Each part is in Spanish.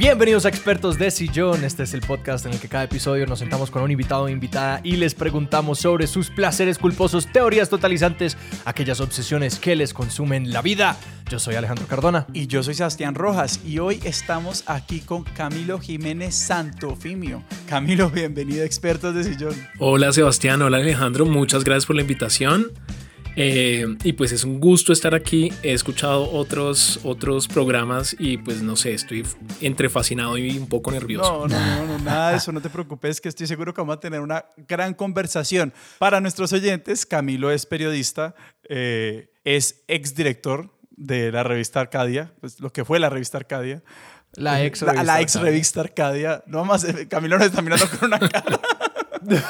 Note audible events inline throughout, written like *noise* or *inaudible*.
Bienvenidos a Expertos de Sillón. Este es el podcast en el que cada episodio nos sentamos con un invitado o invitada y les preguntamos sobre sus placeres culposos, teorías totalizantes, aquellas obsesiones que les consumen la vida. Yo soy Alejandro Cardona. Y yo soy Sebastián Rojas y hoy estamos aquí con Camilo Jiménez Santofimio. Camilo, *laughs* bienvenido a Expertos de Sillón. Hola Sebastián, hola Alejandro, muchas gracias por la invitación. Eh, y pues es un gusto estar aquí. He escuchado otros, otros programas y pues no sé, estoy entre fascinado y un poco nervioso. No, no, no, nada de eso, no te preocupes, que estoy seguro que vamos a tener una gran conversación. Para nuestros oyentes, Camilo es periodista, eh, es exdirector de la revista Arcadia, pues lo que fue la revista Arcadia. La ex revista, la, ex revista Arcadia. No más, *laughs* Camilo nos está mirando con una cara. *laughs*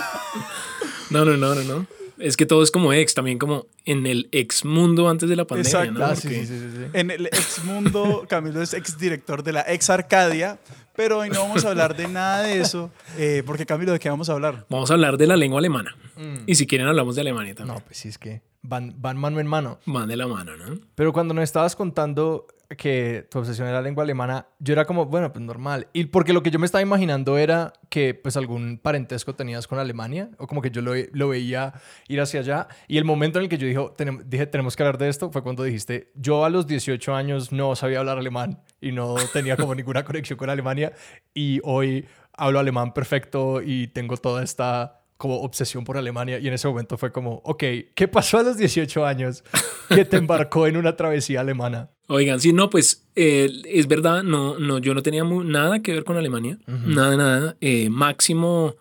no, no, no, no, no. Es que todo es como ex, también como en el ex mundo antes de la pandemia, Exacto. Ah, sí, sí, sí, en el ex mundo, Camilo es ex director de la ex Arcadia, pero hoy no vamos a hablar de nada de eso, eh, porque Camilo, ¿de qué vamos a hablar? Vamos a hablar de la lengua alemana. Mm. Y si quieren hablamos de Alemania también. No, pues sí, es que van, van mano en mano. Van de la mano, ¿no? Pero cuando nos estabas contando que tu obsesión era la lengua alemana, yo era como, bueno, pues normal. Y porque lo que yo me estaba imaginando era que pues algún parentesco tenías con Alemania, o como que yo lo, lo veía ir hacia allá. Y el momento en el que yo dijo, dije, tenemos que hablar de esto, fue cuando dijiste, yo a los 18 años no sabía hablar alemán y no tenía como ninguna *laughs* conexión con Alemania. Y hoy hablo alemán perfecto y tengo toda esta como obsesión por Alemania y en ese momento fue como, ok, ¿qué pasó a los 18 años que te embarcó en una travesía alemana? Oigan, sí, no, pues eh, es verdad, no, no, yo no tenía nada que ver con Alemania, nada, nada. Eh, máximo,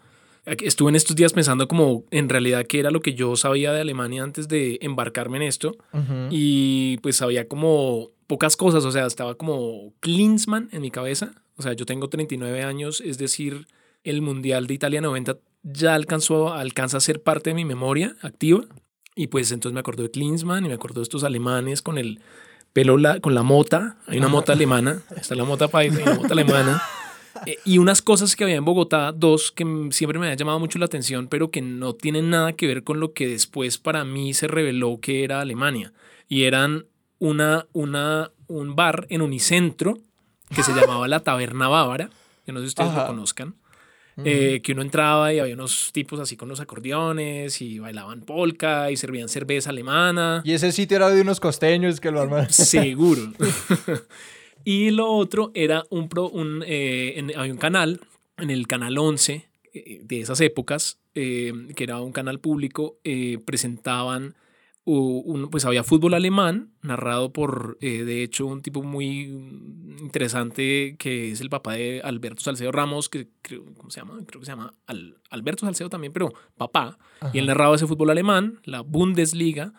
estuve en estos días pensando como en realidad qué era lo que yo sabía de Alemania antes de embarcarme en esto y pues sabía como pocas cosas, o sea, estaba como Klinsmann en mi cabeza, o sea, yo tengo 39 años, es decir, el Mundial de Italia 90 ya alcanzó, alcanza a ser parte de mi memoria activa. Y pues entonces me acuerdo de Klinsmann y me acuerdo de estos alemanes con el pelo, la, con la mota. Hay una mota alemana, *laughs* está la mota paisa y la mota alemana. Eh, y unas cosas que había en Bogotá, dos que siempre me habían llamado mucho la atención, pero que no tienen nada que ver con lo que después para mí se reveló que era Alemania. Y eran una, una, un bar en Unicentro que se llamaba la Taberna Bávara, que no sé si ustedes lo conozcan. Eh, que uno entraba y había unos tipos así con los acordeones y bailaban polka y servían cerveza alemana. Y ese sitio era de unos costeños que lo armaron. *laughs* Seguro. *laughs* y lo otro era un, pro, un eh, había un canal, en el canal 11 eh, de esas épocas, que era un canal público, presentaban pues había fútbol alemán, narrado por, eh, de hecho, un tipo muy interesante que es el papá de Alberto Salcedo Ramos, que creo, ¿cómo se llama? Creo que se llama Alberto Salcedo también, pero papá. Y él narraba ese fútbol alemán, la Bundesliga.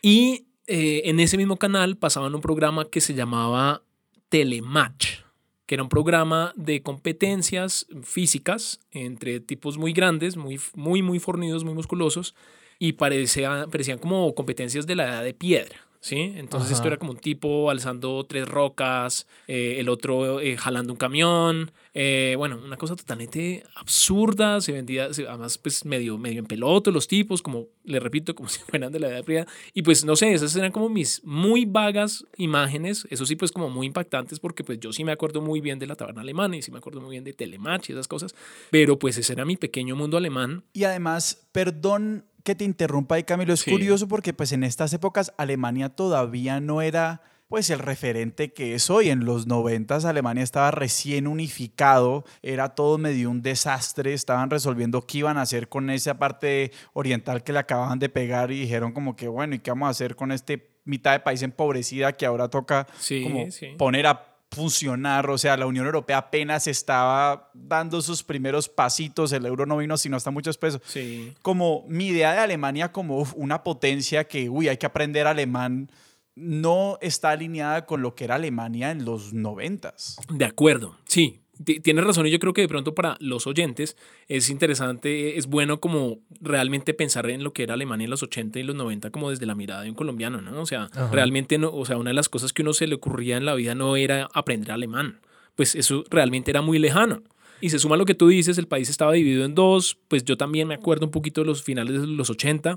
Y eh, en ese mismo canal pasaban un programa que se llamaba Telematch, que era un programa de competencias físicas entre tipos muy grandes, muy, muy, muy fornidos, muy musculosos y parecían, parecían como competencias de la edad de piedra. ¿sí? Entonces esto era como un tipo alzando tres rocas, eh, el otro eh, jalando un camión, eh, bueno, una cosa totalmente absurda, se vendía, además pues medio, medio en peloto los tipos, como le repito, como *laughs* si fueran de la edad de piedra, y pues no sé, esas eran como mis muy vagas imágenes, eso sí pues como muy impactantes porque pues yo sí me acuerdo muy bien de la taberna alemana y sí me acuerdo muy bien de Telemach y esas cosas, pero pues ese era mi pequeño mundo alemán. Y además, perdón que te interrumpa ahí, Camilo. Es curioso porque pues en estas épocas Alemania todavía no era pues el referente que es hoy. En los noventas Alemania estaba recién unificado, era todo medio un desastre, estaban resolviendo qué iban a hacer con esa parte oriental que le acababan de pegar y dijeron como que bueno, ¿y qué vamos a hacer con este mitad de país empobrecida que ahora toca como poner a funcionar, o sea, la Unión Europea apenas estaba dando sus primeros pasitos, el euro no vino sino hasta muchos pesos. Sí. Como mi idea de Alemania como una potencia que, uy, hay que aprender alemán, no está alineada con lo que era Alemania en los noventas. De acuerdo, sí, tienes razón y yo creo que de pronto para los oyentes es interesante, es bueno como realmente pensar en lo que era Alemania en los 80 y los 90 como desde la mirada de un colombiano, ¿no? O sea, realmente no, o sea, una de las cosas que uno se le ocurría en la vida no era aprender alemán, pues eso realmente era muy lejano. Y se suma lo que tú dices, el país estaba dividido en dos, pues yo también me acuerdo un poquito de los finales de los 80,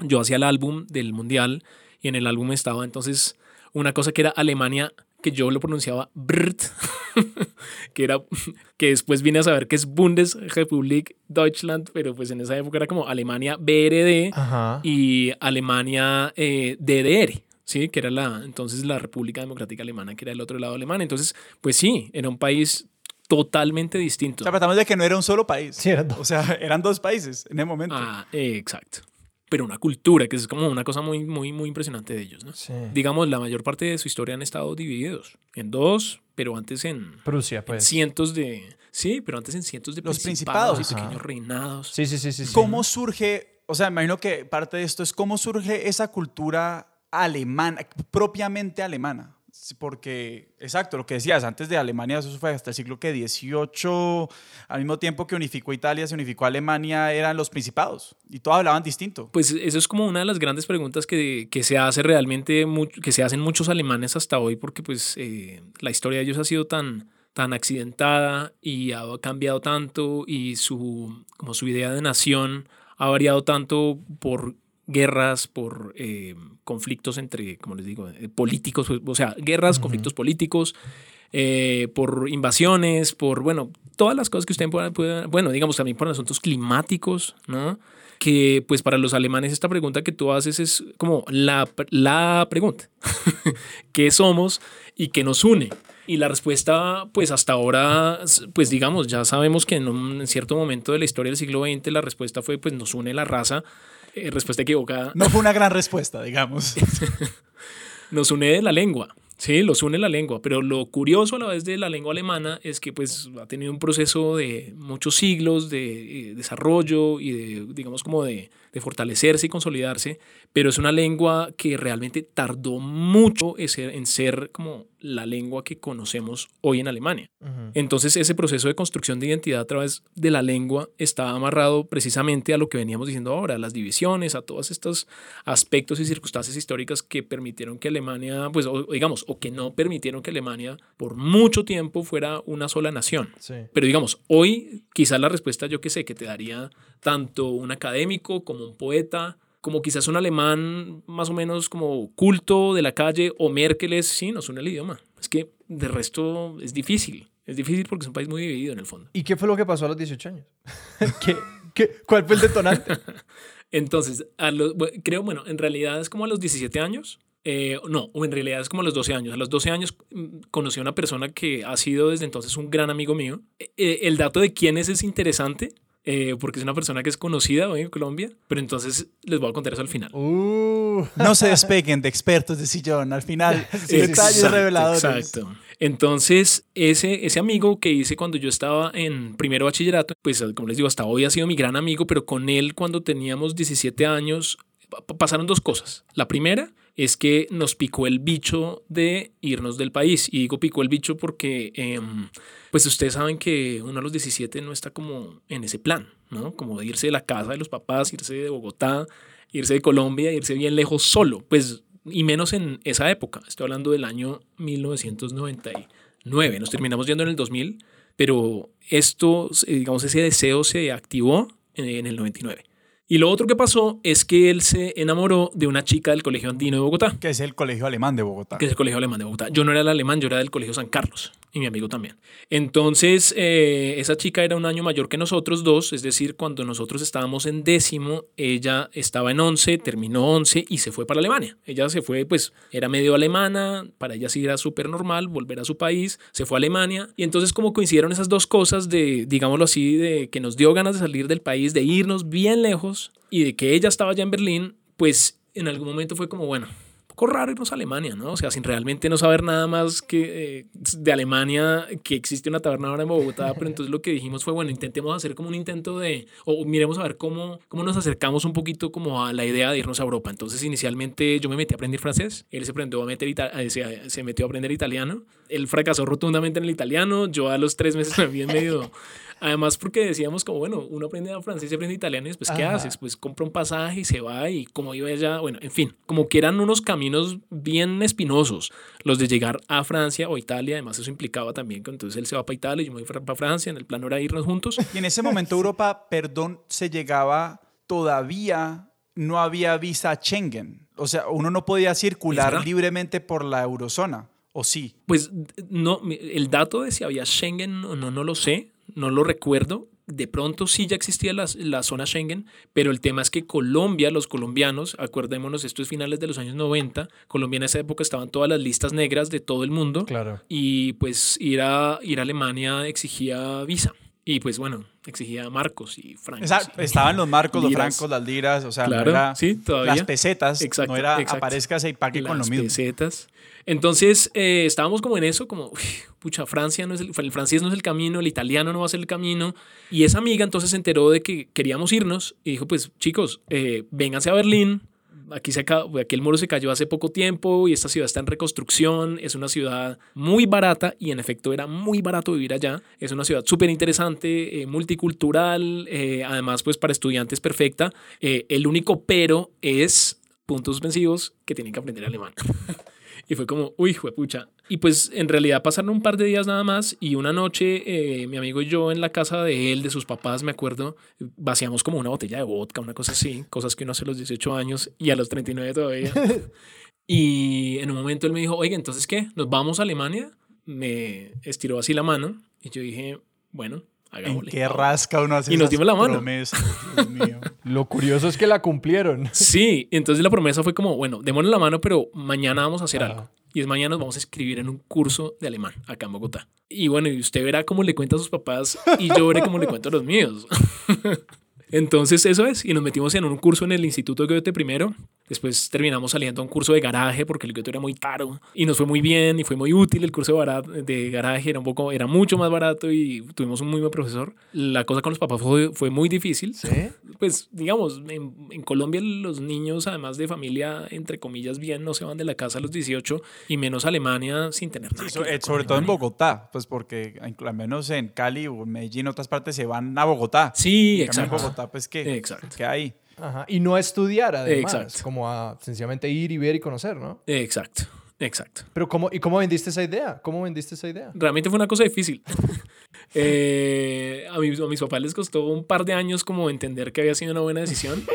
yo hacía el álbum del Mundial y en el álbum estaba entonces una cosa que era Alemania que yo lo pronunciaba Brt, *laughs* que era *laughs* que después vine a saber que es Bundesrepublik Deutschland, pero pues en esa época era como Alemania BRD y Alemania eh, DDR. Sí, que era la entonces la República Democrática Alemana, que era el otro lado alemán. Entonces, pues sí, era un país totalmente distinto. O sea, tratamos de que no era un solo país. Sí, eran dos. O sea, *laughs* eran dos países en el momento. Ah, exacto pero una cultura, que es como una cosa muy, muy, muy impresionante de ellos. ¿no? Digamos, la mayor parte de su historia han estado divididos en dos, pero antes en, Prusia, pues. cientos de... Sí, pero antes en cientos de Los principados, y pequeños reinados. Sí, sí, sí, sí. ¿Cómo surge, o sea, imagino que parte de esto es cómo surge esa cultura alemana, propiamente alemana? Porque, exacto, lo que decías, antes de Alemania, eso fue hasta el siglo que 18, al mismo tiempo que unificó Italia, se unificó Alemania, eran los principados y todos hablaban distinto. Pues eso es como una de las grandes preguntas que, que se hace realmente, que se hacen muchos alemanes hasta hoy, porque pues eh, la historia de ellos ha sido tan, tan accidentada y ha cambiado tanto y su, como su idea de nación ha variado tanto por guerras, por eh, conflictos entre, como les digo, eh, políticos, o sea, guerras, conflictos políticos, eh, por invasiones, por, bueno, todas las cosas que usted pueda, bueno, digamos también por asuntos climáticos, ¿no? Que pues para los alemanes esta pregunta que tú haces es como la, la pregunta, *laughs* ¿qué somos y qué nos une? Y la respuesta, pues hasta ahora, pues digamos, ya sabemos que en un cierto momento de la historia del siglo XX la respuesta fue, pues nos une la raza, eh, respuesta equivocada. No fue una gran respuesta, digamos. *laughs* Nos une la lengua. Sí, los une la lengua, pero lo curioso a la vez de la lengua alemana es que pues ha tenido un proceso de muchos siglos de eh, desarrollo y de, digamos, como de, de, fortalecerse y consolidarse, pero es una lengua que realmente tardó mucho en ser como la lengua que conocemos hoy en Alemania. Entonces ese proceso de construcción de identidad a través de la lengua está amarrado precisamente a lo que veníamos diciendo ahora, a las divisiones, a todos estos aspectos y circunstancias históricas que permitieron que Alemania, pues digamos, o que no permitieron que Alemania por mucho tiempo fuera una sola nación. Pero digamos, hoy quizás la respuesta yo que sé que te daría tanto un académico como un poeta, como quizás un alemán más o menos como culto de la calle o Merkel es, sí, nos une el idioma. Es que de resto es difícil. Es difícil porque es un país muy dividido en el fondo. ¿Y qué fue lo que pasó a los 18 años? *laughs* ¿Qué, qué, cuál fue el detonante? *laughs* Entonces, a creo, bueno, en realidad es como a los 17 años. Eh, no, en realidad es como a los 12 años. A los 12 años mm, conocí a una persona que ha sido desde entonces un gran amigo mío. Eh, el dato de quién es es interesante eh, porque es una persona que es conocida hoy en Colombia, pero entonces les voy a contar eso al final. Uh. *laughs* no se despeguen de expertos de sillón, al final *laughs* detalles reveladores. Exacto. Entonces, ese, ese amigo que hice cuando yo estaba en primero bachillerato, pues como les digo, hasta hoy ha sido mi gran amigo, pero con él cuando teníamos 17 años pasaron dos cosas. La primera es que nos picó el bicho de irnos del país. Y digo picó el bicho porque, em, pues ustedes saben que uno a los 17 no está como en ese plan, ¿no? Como irse de la casa de los papás, irse de Bogotá, irse de Colombia, irse bien lejos solo. Pues, y menos en esa época. Estoy hablando del año 1999. Nos terminamos yendo en el 2000, pero esto, digamos, ese deseo se activó en el 99. Y lo otro que pasó es que él se enamoró de una chica del Colegio Andino de Bogotá. Que es el Colegio Alemán de Bogotá. Que es el Colegio Alemán de Bogotá. Yo no era el alemán, yo era del Colegio San Carlos y mi amigo también. Entonces, eh, esa chica era un año mayor que nosotros dos, es decir, cuando nosotros estábamos en décimo, ella estaba en once, terminó once y se fue para Alemania. Ella se fue, pues, era medio alemana, para ella sí era súper normal volver a su país, se fue a Alemania. Y entonces, como coincidieron esas dos cosas de, digámoslo así, de que nos dio ganas de salir del país, de irnos bien lejos y de que ella estaba ya en Berlín, pues en algún momento fue como, bueno, poco raro irnos a Alemania, ¿no? O sea, sin realmente no saber nada más que eh, de Alemania, que existe una taberna ahora en Bogotá, *laughs* pero entonces lo que dijimos fue, bueno, intentemos hacer como un intento de, o miremos a ver cómo, cómo nos acercamos un poquito como a la idea de irnos a Europa. Entonces, inicialmente yo me metí a aprender francés, él se, aprendió a meter eh, se, se metió a aprender italiano, él fracasó rotundamente en el italiano, yo a los tres meses *laughs* me vi en medio Además, porque decíamos como, bueno, uno aprende francés y aprende italiano y después, ¿qué haces? Pues compra un pasaje y se va y como iba ella, bueno, en fin, como que eran unos caminos bien espinosos los de llegar a Francia o Italia. Además, eso implicaba también que entonces él se va para Italia y yo me voy para Francia. En el plano era irnos juntos. Y en ese momento *laughs* Europa, perdón, se llegaba todavía no había visa Schengen. O sea, uno no podía circular libremente por la eurozona. ¿O sí? Pues no, el dato de si había Schengen o no, no lo sé, no lo recuerdo. De pronto sí ya existía la, la, zona Schengen, pero el tema es que Colombia, los colombianos, acordémonos, esto es finales de los años 90, Colombia en esa época estaban todas las listas negras de todo el mundo. Claro. Y pues ir a, ir a Alemania exigía visa. Y pues bueno, exigía marcos y francos. Exacto. Estaban los marcos, los francos, las liras, o sea, claro, no era sí, todavía. las pesetas, exacto, no era exacto. aparezcase y pague las con lo mismo. pesetas. Entonces eh, estábamos como en eso, como, uy, pucha, Francia no es el, el francés no es el camino, el italiano no va a ser el camino. Y esa amiga entonces se enteró de que queríamos irnos y dijo, pues chicos, eh, vénganse a Berlín. Aquí, se aquí el muro se cayó hace poco tiempo y esta ciudad está en reconstrucción. Es una ciudad muy barata y en efecto era muy barato vivir allá. Es una ciudad súper interesante, eh, multicultural, eh, además pues para estudiantes perfecta. Eh, el único pero es puntos suspensivos que tienen que aprender alemán. *laughs* y fue como, uy, pucha. Y pues en realidad pasaron un par de días nada más y una noche eh, mi amigo y yo en la casa de él, de sus papás, me acuerdo, vaciamos como una botella de vodka, una cosa así, cosas que uno hace a los 18 años y a los 39 todavía. *laughs* y en un momento él me dijo, oiga, entonces qué, ¿nos vamos a Alemania? Me estiró así la mano y yo dije, bueno, ¿En qué rasca uno hace Y nos dimos la mano. promesas? Dios mío. *laughs* Lo curioso es que la cumplieron. *laughs* Sí, entonces la promesa fue como, bueno, démonos la mano, pero mañana vamos a hacer Ajá. algo. Y es mañana nos vamos a escribir en un curso de alemán acá en Bogotá. Y bueno, y usted verá cómo le cuenta a sus papás y yo veré cómo le cuento a los míos. *laughs* Entonces eso es, y nos metimos en un curso en el Instituto Goethe primero, después terminamos saliendo a un curso de garaje porque el Goethe era muy caro y nos fue muy bien y fue muy útil el curso de, barat- de garaje, era un poco, era mucho más barato y tuvimos un muy buen profesor. La cosa con los papás fue, fue muy difícil, ¿Sí? pues digamos, en, en Colombia los niños, además de familia, entre comillas, bien, no se van de la casa a los 18 y menos a Alemania sin tener nada. So- que ver eh, sobre todo en. Bogotá, pues porque al menos en Cali o en Medellín, otras partes se van a Bogotá. Sí, En cambio, en exacto. Bogotá, pues que, Exacto. que hay. Ajá. Y no a estudiar, además. Exacto. Como a sencillamente ir y ver y conocer, ¿no? Exacto, exacto. Pero ¿cómo, ¿y cómo vendiste esa idea? ¿Cómo vendiste esa idea? Realmente fue una cosa difícil. *laughs* Eh, a, mis, a mis papás les costó un par de años como entender que había sido una buena decisión. *laughs*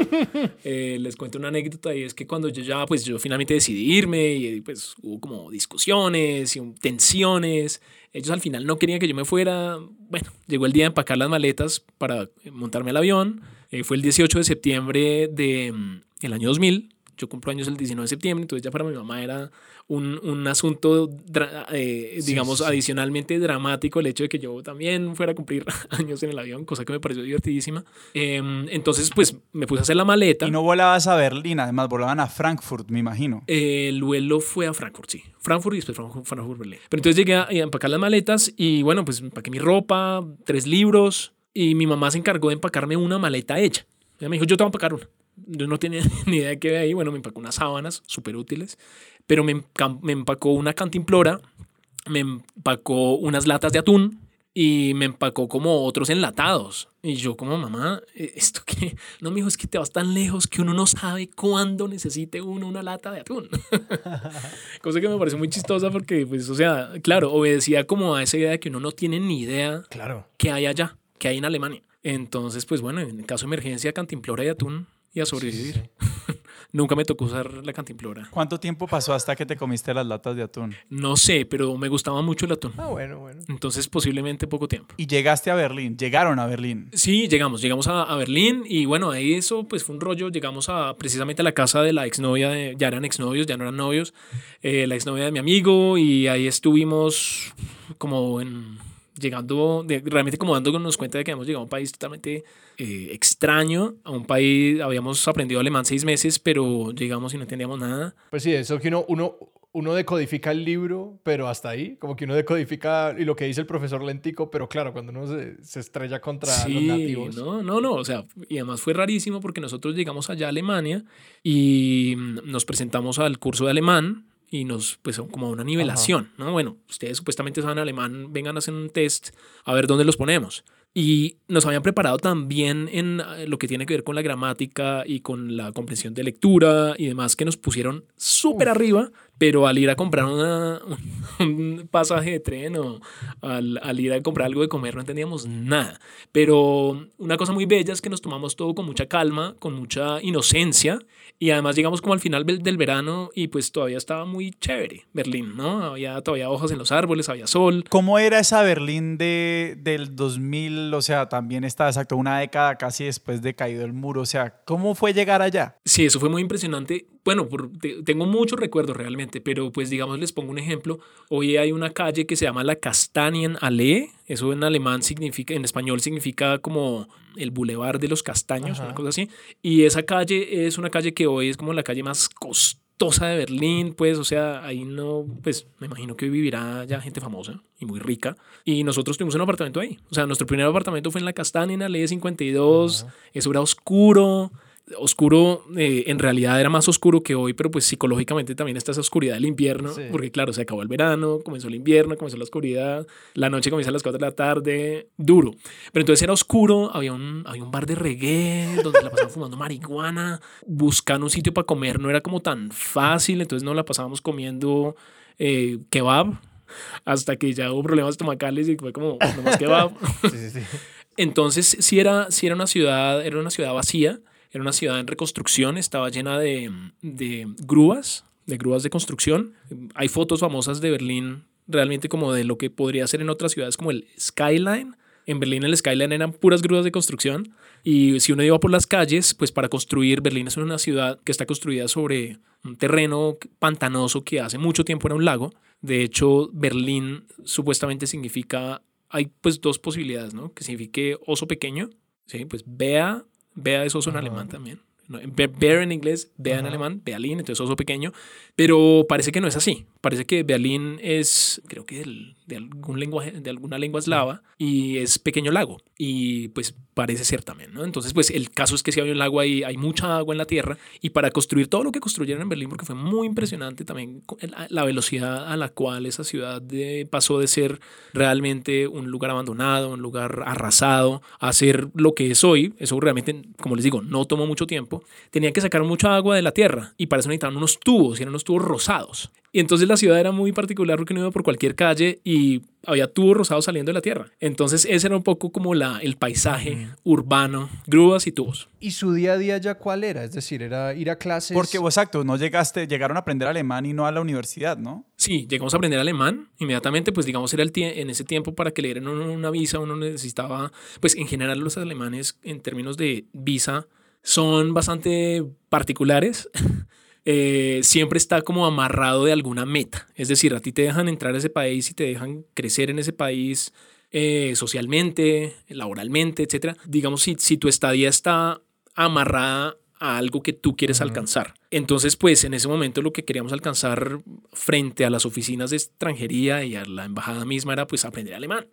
Eh, les cuento una anécdota y es que cuando yo ya, pues yo finalmente decidí irme y pues hubo como discusiones y tensiones. Ellos al final no querían que yo me fuera. Bueno, llegó el día de empacar las maletas para montarme al avión. Eh, fue el 18 de septiembre del el año 2000. Yo cumplo años el 19 de septiembre, entonces ya para mi mamá era un, un asunto, eh, digamos, sí, sí. adicionalmente dramático el hecho de que yo también fuera a cumplir *laughs* años en el avión, cosa que me pareció divertidísima. Em, entonces, pues me puse a hacer la maleta. Y no volabas a Berlín, además volaban a Frankfurt, me imagino. Eh, el vuelo fue a Frankfurt, sí. Frankfurt y después Frankfurt, Frankfurt Berlín. Pero entonces llegué a, a empacar las maletas y bueno, pues empaqué mi ropa, tres libros y mi mamá se encargó de empacarme una maleta hecha. Ella me dijo, yo te voy a empacar una. Yo no tenía *laughs* ni idea de qué había ahí. Bueno, me empacó unas sábanas súper útiles, pero me, me empacó una cantimplora, me empacó unas latas de atún y me empacó como otros enlatados. Y yo como mamá, ¿eh, ¿esto qué? No, mijo, es que te vas tan lejos que uno no sabe cuándo necesite uno una lata de atún. *laughs* Cosa que me pareció muy chistosa porque, pues, o sea, claro, obedecía como a esa idea de que uno no tiene ni idea Claro. qué hay allá, qué hay en Alemania. Entonces, pues bueno, en caso de emergencia, cantimplora y atún y a sobrevivir. *laughs* Nunca me tocó usar la cantimplora. ¿Cuánto tiempo pasó hasta que te comiste las latas de atún? No sé, pero me gustaba mucho el atún. Ah, bueno, bueno. Entonces, posiblemente poco tiempo. Y llegaste a Berlín, llegaron a Berlín. Sí, llegamos, llegamos a, a Berlín y bueno, ahí eso pues fue un rollo, llegamos a precisamente a la casa de la exnovia, de, ya eran exnovios, ya no eran novios, eh, la exnovia de mi amigo y ahí estuvimos como en, llegando, de- realmente como dándonos cuenta de que habíamos llegado a un país totalmente eh, extraño, a un país, habíamos aprendido alemán seis meses, pero llegamos y no entendíamos nada. Pues sí, eso que uno, uno, uno decodifica el libro, pero hasta ahí, como que uno decodifica y lo que dice el profesor lentico, pero claro, cuando uno se, se estrella contra los Sí, nativos. no, no, no, o sea, y además fue rarísimo porque nosotros llegamos allá a Alemania y mm, nos presentamos al curso de alemán y nos, pues, como una nivelación, ¿no? Bueno, ustedes supuestamente saben alemán, vengan a hacer un test a ver dónde los ponemos. Y nos habían preparado también en eh, lo que tiene que ver con la gramática y con la comprensión de lectura y demás, que nos pusieron súper arriba, pero al ir a comprar *laughs* un pasaje de tren o al, al, ir a comprar algo de comer no entendíamos nada. Pero una cosa muy bella es que nos tomamos todo con mucha calma, con mucha inocencia y además llegamos como al final del verano y pues todavía estaba muy chévere Berlín, ¿no? Había todavía hojas en los árboles, había sol. ¿Cómo era esa Berlín de, del 2000? O sea, también está exacto una década casi después de caído el muro. O sea, ¿cómo fue llegar allá? Sí, eso fue muy impresionante. Bueno, tengo muchos recuerdos realmente, pero pues digamos les pongo un ejemplo. Hoy hay una calle que se llama la Allee. Eso en alemán significa, en español significa como el Boulevard de los Castaños, una cosa así. Y esa calle es una calle que hoy es como la calle más costosa de Berlín, pues, o sea, ahí no, pues, me imagino que hoy vivirá ya gente famosa y muy rica. Y nosotros tuvimos un apartamento ahí. O sea, nuestro primer apartamento fue en la Castaña, en la Ley 52. Eso era oscuro oscuro, eh, en realidad era más oscuro que hoy, pero pues psicológicamente también está esa oscuridad del invierno, porque claro, se acabó el verano, comenzó el invierno, comenzó la oscuridad, la noche comienza a las 4 de la tarde, duro. Pero entonces era oscuro, había un, había un bar de reggae donde la pasaban fumando marihuana, buscando un sitio para comer no era como tan fácil, entonces no la pasábamos comiendo eh, kebab, hasta que ya hubo problemas estomacales y fue como, no más kebab. *laughs* Entonces, sí era, sí era una ciudad, era una ciudad vacía, era una ciudad en reconstrucción, estaba llena de, de grúas, de grúas de construcción. Hay fotos famosas de Berlín realmente como de lo que podría ser en otras ciudades como el Skyline. En Berlín el Skyline eran puras grúas de construcción y si uno iba por las calles, pues para construir, Berlín es una ciudad que está construida sobre un terreno pantanoso que hace mucho tiempo era un lago. De hecho, Berlín supuestamente significa, hay pues dos posibilidades, ¿no? Que signifique oso pequeño, ¿sí? Pues vea Vea eso en alemán también. Bear en inglés, Bea en alemán, Berlín, entonces oso pequeño. Pero parece que no es así. Parece que Berlín es, creo que de algún lenguaje, de alguna lengua eslava y es pequeño lago. Y pues parece ser también, ¿no? Entonces, pues el caso es que si hay un lago ahí, hay mucha agua en la tierra y para construir todo lo que construyeron en Berlín, porque fue muy impresionante también la velocidad a la cual esa ciudad pasó de ser realmente un lugar abandonado, un lugar arrasado, a ser lo que es hoy. Eso realmente, como les digo, no tomó mucho tiempo. Tenían que sacar mucha agua de la tierra y para eso necesitaban unos tubos, y eran unos tubos rosados. Y entonces la ciudad era muy particular porque no iba por cualquier calle y había tubos rosados saliendo de la tierra. Entonces ese era un poco como la, el paisaje urbano, grúas y tubos. ¿Y su día a día ya cuál era? Es decir, era ir a clases. Porque, exacto, no llegaste, llegaron a aprender alemán y no a la universidad, ¿no? Sí, llegamos a aprender alemán. Inmediatamente, pues digamos, era el en ese tiempo para que le dieran una visa, uno necesitaba, pues en general los alemanes en términos de visa son bastante particulares. *laughs* Eh, siempre está como amarrado de alguna meta. Es decir, a ti te dejan entrar a ese país y te dejan crecer en ese país eh, socialmente, laboralmente, etc. Digamos, si, si tu estadía está amarrada a algo que tú quieres alcanzar. Entonces, pues en ese momento lo que queríamos alcanzar frente a las oficinas de extranjería y a la embajada misma era pues aprender alemán.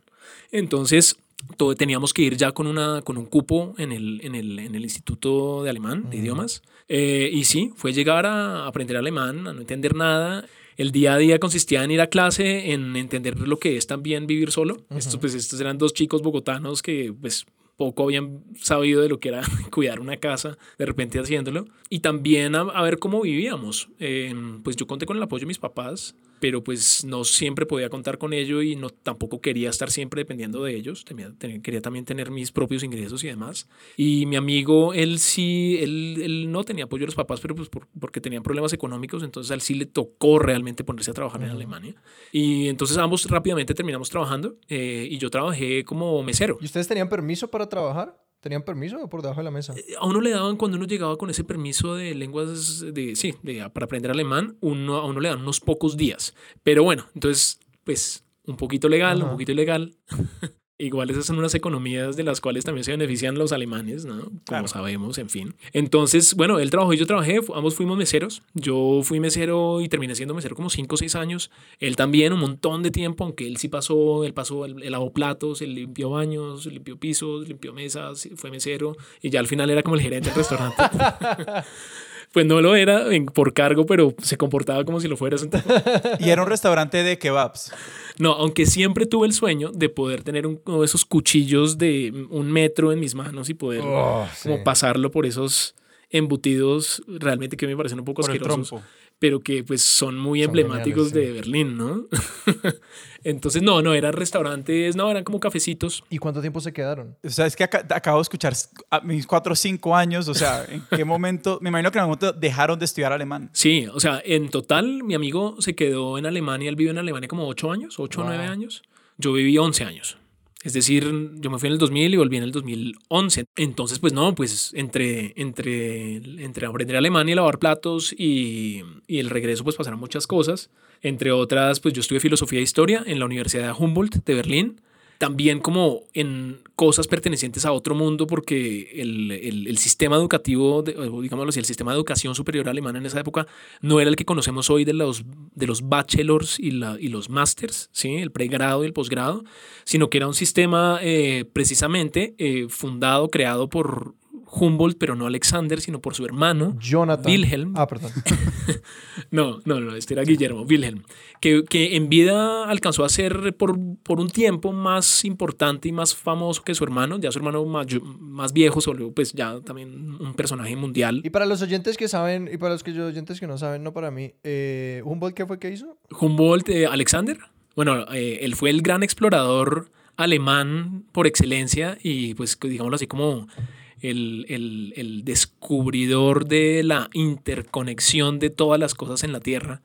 Entonces, todo, teníamos que ir ya con, una, con un cupo en el, en el, en el Instituto de Alemán, de Idiomas. Eh, y sí, fue llegar a aprender alemán, a no entender nada. El día a día consistía en ir a clase, en entender lo que es también vivir solo. estos, pues, estos eran dos chicos bogotanos que pues, poco habían sabido de lo que era *laughs* cuidar una casa, de repente haciéndolo. Y también a, ver cómo vivíamos. pues yo conté con el apoyo de mis papás pero pues no siempre podía contar con ello y no tampoco quería estar siempre dependiendo de ellos, quería también tener mis propios ingresos y demás. Y mi amigo, él sí, él, él no tenía apoyo de los papás, pero pues porque tenían problemas económicos, entonces a él sí le tocó realmente ponerse a trabajar en Alemania. Y entonces ambos rápidamente terminamos trabajando eh, y yo trabajé como mesero. ¿Y ustedes tenían permiso para trabajar? ¿Tenían permiso por debajo de la mesa? Eh, a uno le daban, cuando uno llegaba con ese permiso de lenguas, de, sí, de, para aprender alemán, uno, a uno le dan unos pocos días. Pero bueno, entonces, pues, un poquito legal, un poquito ilegal. *laughs* Igual esas son unas economías de las cuales también se benefician los alemanes, ¿no? Como sabemos, en fin. Entonces, bueno, él trabajó y yo trabajé, ambos fuimos meseros. Yo fui mesero y terminé siendo mesero como 5 o 6 años. Él también un montón de tiempo, aunque él sí pasó, él pasó, el lavó platos, él limpió baños, limpió pisos, limpió mesas, fue mesero y ya al final era como el gerente del restaurante. *laughs* pues no lo era por cargo, pero se comportaba como si lo fuera. *laughs* y era un restaurante de kebabs. No, aunque siempre tuve el sueño de poder tener uno de esos cuchillos de un metro en mis manos y poder oh, como pasarlo por esos embutidos realmente que me parecen un poco asquerosos. Pero que pues son muy Son emblemáticos geniales, de Berlín, ¿no? *laughs* Entonces, no, no, eran restaurantes, no, eran como cafecitos. ¿Y cuánto tiempo se quedaron? O sea, es que aca- acabo de escuchar a mis cuatro o cinco años, o sea, ¿en qué *laughs* momento? Me imagino que en algún momento dejaron de estudiar alemán. Sí, o sea, en total mi amigo se quedó en Alemania, él vivió en Alemania como 8 años, 8 o Wow. 9 años. Yo viví 11 años. Es decir, yo me fui en el 2000 y volví en el 2011. Entonces, pues no, pues entre, entre, entre aprender alemán y lavar platos y, y el regreso, pues pasaron muchas cosas. Entre otras, pues yo estudié filosofía e historia en la Universidad de Humboldt de Berlín. También como en cosas pertenecientes a otro mundo, porque el, el- el sistema educativo, digámoslo así, el sistema de educación superior alemán en esa época no era el que conocemos hoy de los, de los bachelors y, la, y los masters, ¿sí? el pregrado y el posgrado, sino que era un sistema eh, precisamente eh, fundado, creado por Humboldt, pero no Alexander, sino por su hermano. Jonathan. Wilhelm. Ah, perdón. *laughs* No, no, no, este era Guillermo Wilhelm, que, que en vida alcanzó a ser por, por un tiempo más importante y más famoso que su hermano, ya su hermano mayo- más viejo, solo pues ya también un personaje mundial. Y para los oyentes que saben, y para los que oyentes que no saben, no para mí, eh, ¿Humboldt qué fue que hizo? Humboldt, eh, Alexander, bueno, eh, él fue el gran explorador alemán por excelencia y pues digámoslo así como el, el- el descubridor de la interconexión de todas las cosas en la Tierra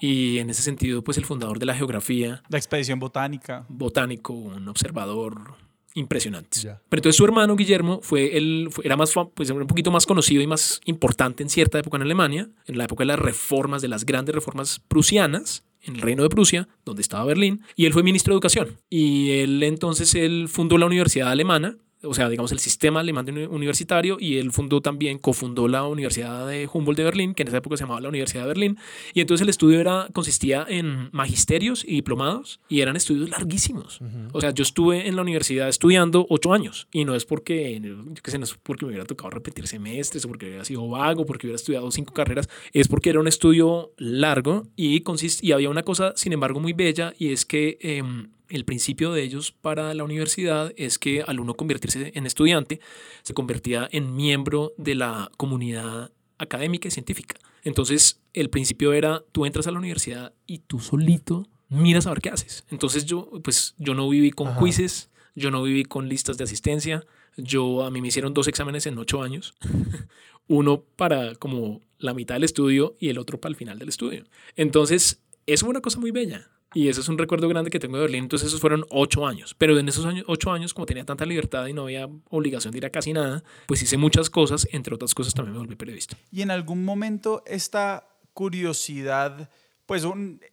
y en ese sentido pues el fundador de la geografía, La expedición botánica. botánico, un observador impresionante. Pero entonces su hermano Guillermo fue el, fue- era más, pues, un poquito más conocido y más importante en cierta época en Alemania, en la época de las reformas, de las grandes reformas prusianas, en el reino de Prusia, donde estaba Berlín, y él fue ministro de Educación. Y él entonces él fundó la Universidad Alemana, o sea, digamos el sistema alemán universitario, y él fundó también, cofundó la Universidad de Humboldt de Berlín, que en esa época se llamaba la Universidad de Berlín, y entonces el estudio era, consistía en magisterios y diplomados, y eran estudios larguísimos. O sea, yo estuve en la universidad estudiando ocho años, y no es porque, yo qué sé, no es porque me hubiera tocado repetir semestres, o porque hubiera sido vago, porque hubiera estudiado cinco carreras, es porque era un estudio largo y, consist y había una cosa, sin embargo, muy bella, y es que... em, el principio de ellos para la universidad es que al uno convertirse en estudiante, se convertía en miembro de la comunidad académica y científica. Entonces, el principio era, tú entras a la universidad y tú solito miras a ver qué haces. Entonces, yo, pues, yo no viví con Ajá. quizzes, yo no viví con listas de asistencia, yo, a mí me hicieron dos exámenes en ocho años, *laughs* uno para como la mitad del estudio y el otro para el final del estudio. Entonces, eso fue una cosa muy bella. Y eso es un recuerdo grande que tengo de Berlín. Entonces, esos fueron ocho años. Pero en esos años, ocho años, como tenía tanta libertad y no había obligación de ir a casi nada, pues hice muchas cosas. Entre otras cosas, también me volví periodista. Y en algún momento esta curiosidad, pues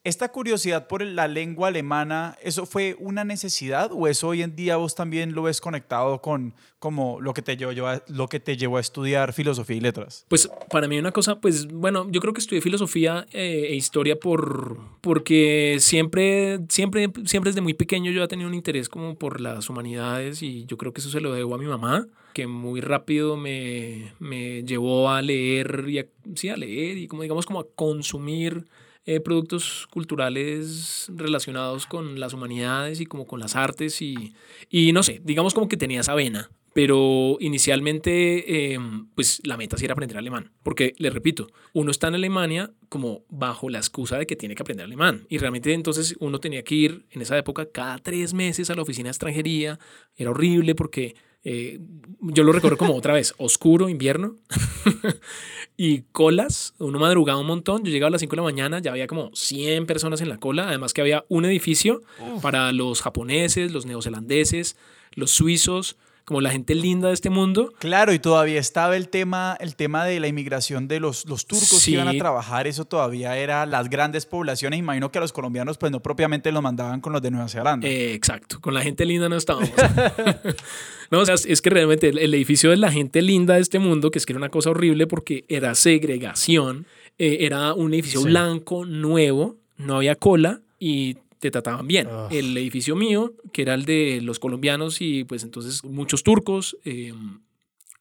esta curiosidad por la lengua alemana, ¿eso fue una necesidad o eso hoy en día vos también lo ves conectado con como lo que te llevó, a- lo que te llevó a estudiar filosofía y letras? Pues para mí una cosa, pues bueno, yo creo que estudié filosofía eh, e historia por, porque siempre, siempre, siempre desde muy pequeño yo he tenido un interés como por las humanidades y yo creo que eso se lo debo a mi mamá, que muy rápido me, me llevó a leer y a, sí, a leer y como digamos como a consumir eh, productos culturales relacionados con las humanidades y como con las artes y, y no sé, digamos como que tenía esa vena. Pero inicialmente, eh, pues la meta sí era aprender alemán. Porque, les repito, uno está en Alemania como bajo la excusa de que tiene que aprender alemán. Y realmente entonces uno tenía que ir en esa época cada tres meses a la oficina de extranjería. Era horrible porque eh, yo lo recuerdo como otra vez, oscuro, invierno. *laughs* y colas, uno madrugaba un montón. Yo llegaba a las 5 de la mañana, ya había como 100 personas en la cola. Además que había un edificio para los japoneses, los neozelandeses, los suizos, como la gente linda de este mundo. Claro, y todavía estaba el tema, el tema de la inmigración de los, los turcos Sí. que iban a trabajar, eso todavía era las grandes poblaciones, imagino que a los colombianos pues no propiamente los mandaban con los de Nueva Zelanda. Eh, exacto, con la gente linda no estábamos. *laughs* no, o sea, es que realmente el, el edificio de la gente linda de este mundo, que es que era una cosa horrible porque era segregación, eh, era un edificio Sí. blanco, nuevo, no había cola y te trataban bien. Ugh. El edificio mío, que era el de los colombianos y pues entonces muchos turcos eh,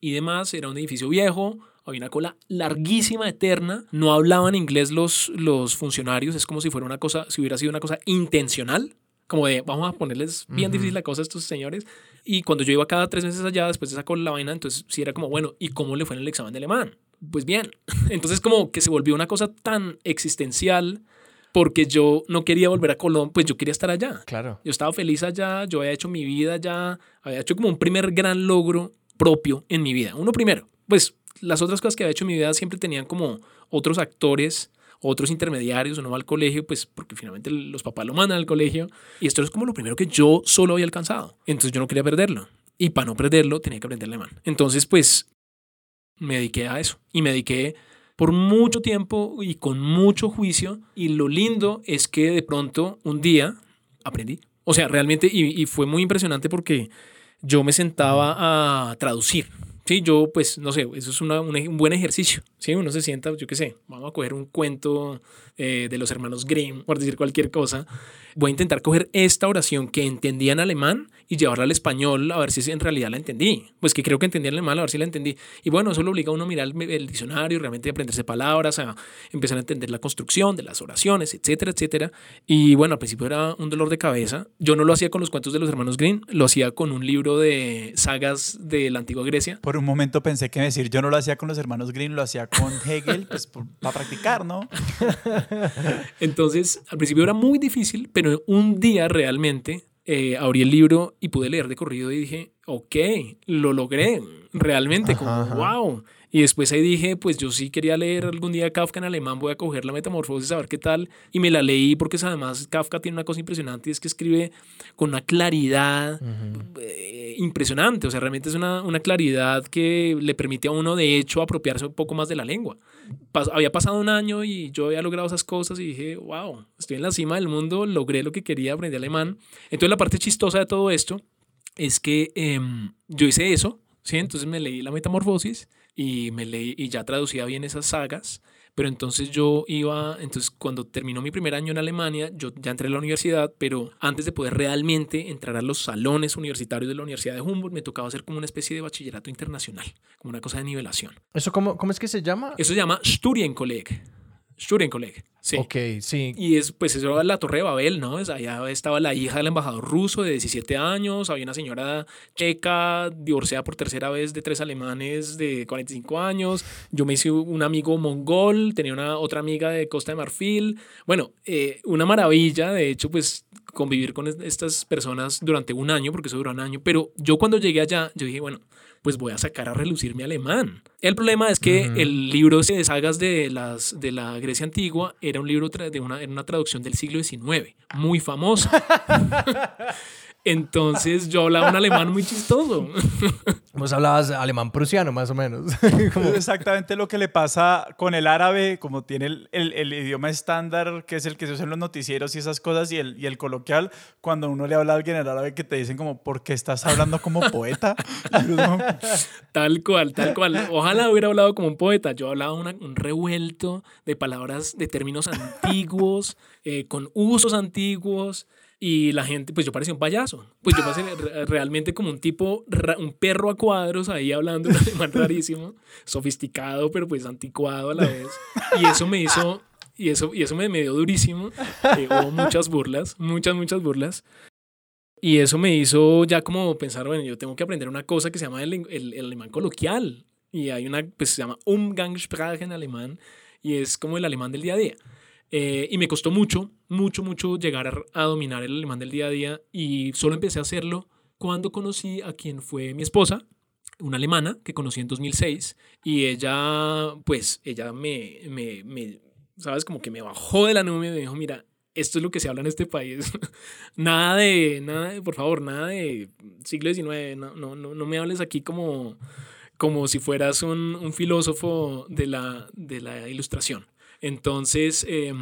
y demás, era un edificio viejo, había una cola larguísima, eterna. No hablaban inglés los, los funcionarios. Es como si fuera una cosa, si hubiera sido una cosa intencional. Como de, vamos a ponerles bien Ujú. difícil la cosa a estos señores. Y cuando yo iba cada tres meses allá, después de esa cola la vaina, entonces sí era como, bueno, ¿y cómo le fue en el examen de alemán? Pues bien, *laughs* entonces como que se volvió una cosa tan existencial porque yo no quería volver a Colombia, pues yo quería estar allá. Claro. Yo estaba feliz allá, yo había hecho mi vida allá, había hecho como un primer gran logro propio en mi vida. Uno primero, pues las otras cosas que había hecho en mi vida siempre tenían como otros actores, otros intermediarios, uno va al colegio, pues porque finalmente los papás lo mandan al colegio. Y esto es como lo primero que yo solo había alcanzado. Entonces yo no quería perderlo. Y para no perderlo tenía que aprender alemán. Entonces pues me dediqué a eso. Y me dediqué por mucho tiempo y con mucho juicio. Y lo lindo es que de pronto un día aprendí. O sea, realmente, y, y fue muy impresionante porque yo me sentaba a traducir. Sí, yo pues no sé, eso es una, un buen ejercicio. Sí, uno se sienta, yo qué sé, vamos a coger un cuento eh, de los hermanos Grimm, por decir cualquier cosa. Voy a intentar coger esta oración que entendía en alemán y llevarla al español a ver si en realidad la entendí. Pues que creo que entendía en alemán, a ver si la entendí. Y bueno, eso lo obliga a uno a mirar el, el diccionario, realmente aprenderse palabras, a empezar a entender la construcción de las oraciones, etcétera, etcétera. Y bueno, al principio era un dolor de cabeza. Yo no lo hacía con los cuentos de los hermanos Grimm, lo hacía con un libro de sagas de la antigua Grecia. Por un momento pensé que decir yo no lo hacía con los hermanos Grimm, lo hacía con *laughs* Hegel, pues para practicar, ¿no? *laughs* Entonces, al principio era muy difícil, pero un día realmente eh, abrí el libro y pude leer de corrido y dije, ok, lo logré, realmente, como, Ajá, ajá. wow. Y después ahí dije, pues yo sí quería leer algún día Kafka en alemán, voy a coger la metamorfosis a ver qué tal. Y me la leí porque además Kafka tiene una cosa impresionante y es que escribe con una claridad eh, impresionante. O sea, realmente es una, una claridad que le permite a uno, de hecho, apropiarse un poco más de la lengua. Pas- había pasado un año y yo había logrado esas cosas y dije, wow, estoy en la cima del mundo, logré lo que quería, aprender alemán. Entonces la parte chistosa de todo esto es que em, yo hice eso, ¿sí? Entonces me leí la metamorfosis y me leí y ya traducía bien esas sagas, pero entonces yo iba, entonces cuando terminó mi primer año en Alemania, yo ya entré a la universidad, pero antes de poder realmente entrar a los salones universitarios de la Universidad de Humboldt, me tocaba hacer como una especie de bachillerato internacional, como una cosa de nivelación. ¿Eso cómo, cómo es que se llama? Eso se llama Studienkolleg. Studienkolleg, sí. Ok, sí. Y es, pues eso era la Torre de Babel, ¿no? Es, allá estaba la hija del embajador ruso de 17 años, había una señora checa, divorciada por tercera vez de tres alemanes de 45 años, yo me hice un amigo mongol, tenía una otra amiga de Costa de Marfil, bueno, eh, una maravilla, de hecho, pues convivir con es- estas personas durante un año, porque eso duró un año, pero yo cuando llegué allá, yo dije, bueno, pues voy a sacar a relucir mi alemán. El problema es que el libro de sagas de, las, de la Grecia antigua era un libro de una, era una traducción del siglo XIX, muy famoso. *laughs* Entonces yo hablaba un alemán muy chistoso. *laughs* Vos hablabas alemán prusiano, más o menos. *laughs* Como- Es exactamente lo que le pasa con el árabe, como tiene el, el- el idioma estándar, que es el que se usa en los noticieros y esas cosas, y el, y el coloquial, cuando uno le habla a alguien en árabe que te dicen como, ¿por qué estás hablando como *laughs* poeta? Uno, Tal cual, tal cual. Ojalá hubiera hablado como un poeta. Yo hablaba una- un revuelto de palabras, de términos antiguos, eh, con usos antiguos. Y la gente, pues yo parecía un payaso. Pues yo re- realmente como un tipo, un perro a cuadros ahí hablando un *laughs* alemán rarísimo, sofisticado, pero pues anticuado a la vez. Y eso me hizo, y eso, y eso me, me dio durísimo. Eh, hubo muchas burlas, muchas, muchas burlas. Y eso me hizo ya como pensar, bueno, yo tengo que aprender una cosa que se llama el, el- el alemán coloquial. Y hay una, pues se llama Umgangssprache en alemán, y es como el alemán del día a día. Eh, y me costó mucho, mucho, mucho llegar a, dominar el alemán del día a día, y solo empecé a hacerlo cuando conocí a quien fue mi esposa, una alemana que conocí en 2006, y ella, pues, ella me, me, me ¿sabes? Como que me bajó de la nube y me dijo, mira, esto es lo que se habla en este país. *laughs* nada de, nada de, por favor, nada de siglo XIX. No, no, no, no me hables aquí como, como si fueras un, un filósofo de la, de la ilustración. Entonces, eh,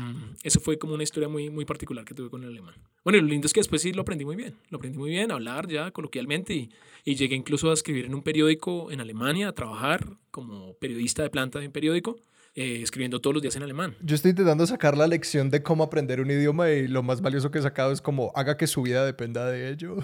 eso fue como una historia muy, muy particular que tuve con el alemán. Bueno, y lo lindo es que después sí lo aprendí muy bien. Lo aprendí muy bien, a hablar ya coloquialmente y, y llegué incluso a escribir en un periódico en Alemania, a trabajar como periodista de planta de un periódico, eh, escribiendo todos los días en alemán. Yo estoy intentando sacar la lección de cómo aprender un idioma y lo más valioso que he sacado es como haga que su vida dependa de ello.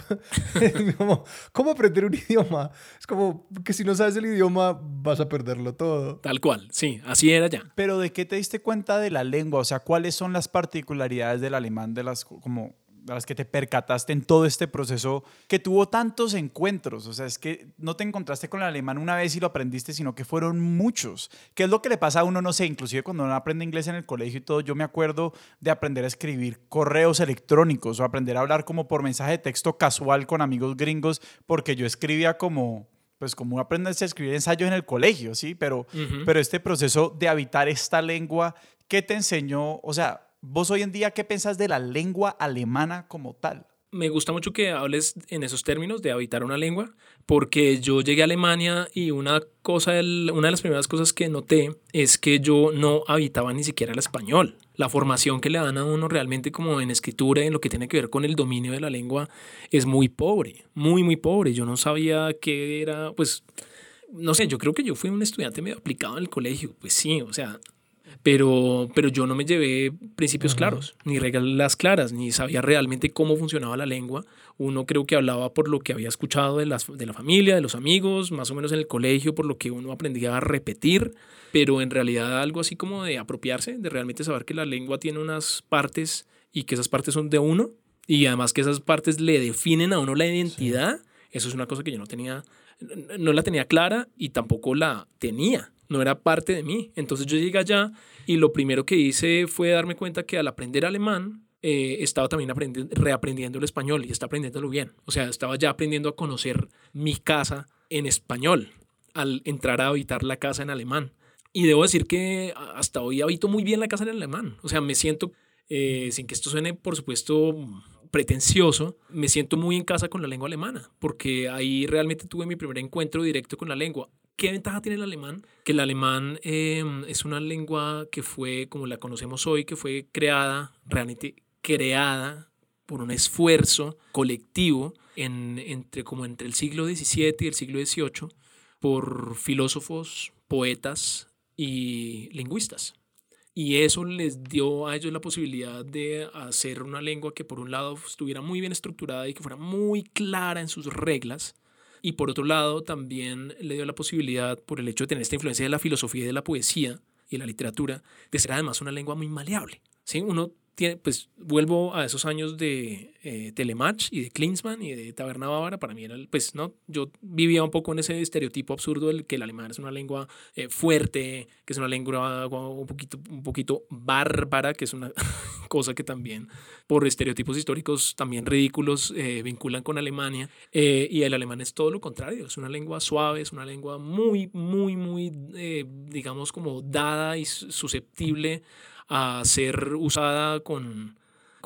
*laughs* Como, ¿cómo aprender un idioma? Es como que si no sabes el idioma vas a perderlo todo. Tal cual, sí, así era ya. Pero ¿de qué te diste cuenta de la lengua? O sea, ¿cuáles son las particularidades del alemán de las, co- como de las que te percataste en todo este proceso que tuvo tantos encuentros? O sea, es que no te encontraste con el alemán una vez y lo aprendiste, sino que fueron muchos. ¿Qué es lo que le pasa a uno? No sé, inclusive cuando uno aprende inglés en el colegio y todo, yo me acuerdo de aprender a escribir correos electrónicos o aprender a hablar como por mensaje de texto casual con amigos gringos, porque yo escribía como pues como aprendes a escribir ensayos en el colegio, ¿sí? Pero, pero este proceso de habitar esta lengua, ¿qué te enseñó? O sea, vos hoy en día, ¿qué pensás de la lengua alemana como tal? me gusta mucho que hables en esos términos de habitar una lengua, porque yo llegué a Alemania y una cosa, una de las primeras cosas que noté es que yo no habitaba ni siquiera el español. La formación que le dan a uno realmente como en escritura, en lo que tiene que ver con el dominio de la lengua, es muy pobre, muy, muy pobre. Yo no sabía qué era, pues, no sé, yo creo que yo fui un estudiante medio aplicado en el colegio, pues sí, o sea, pero, pero yo no me llevé principios claros, ni reglas claras, ni sabía realmente cómo funcionaba la lengua. Uno creo que hablaba por lo que había escuchado de, las, de la familia, de los amigos, más o menos en el colegio, por lo que uno aprendía a repetir, pero en realidad algo así como de apropiarse, de realmente saber que la lengua tiene unas partes y que esas partes son de uno, y además que esas partes le definen a uno la identidad, eso es una cosa que yo no tenía, no la tenía clara y tampoco la tenía no era parte de mí. Entonces yo llegué allá y lo primero que hice fue darme cuenta que al aprender alemán eh, estaba también reaprendiendo el español y está aprendiéndolo bien. O sea, estaba ya aprendiendo a conocer mi casa en español al entrar a habitar la casa en alemán. Y debo decir que hasta hoy habito muy bien la casa en alemán. O sea, me siento, eh, sin que esto suene, por supuesto, pretencioso, me siento muy en casa con la lengua alemana, porque ahí realmente tuve mi primer encuentro directo con la lengua. ¿Qué ventaja tiene el alemán? Que el alemán em, es una lengua que fue, como la conocemos hoy, que fue creada, realmente creada por un esfuerzo colectivo en, entre, como entre el siglo XVII y el siglo XVIII por filósofos, poetas y lingüistas. Y eso les dio a ellos la posibilidad de hacer una lengua que por un lado estuviera muy bien estructurada y que fuera muy clara en sus reglas, y por otro lado, también le dio la posibilidad, por el hecho de tener esta influencia de la filosofía y de la poesía y de la literatura, de ser además una lengua muy maleable. ¿sí? Uno pues vuelvo a esos años de eh, Telematch y de Klinsmann y de Taberna Bávara. Para mí era, pues, ¿no? Yo vivía un poco en ese estereotipo absurdo del que el alemán es una lengua eh, fuerte, que es una lengua un poquito, un poquito bárbara, que es una *laughs* cosa que también, por estereotipos históricos también ridículos, eh, vinculan con Alemania. y el alemán es todo lo contrario, es una lengua suave, es una lengua muy, muy, muy, digamos, como dada y susceptible a ser usada con,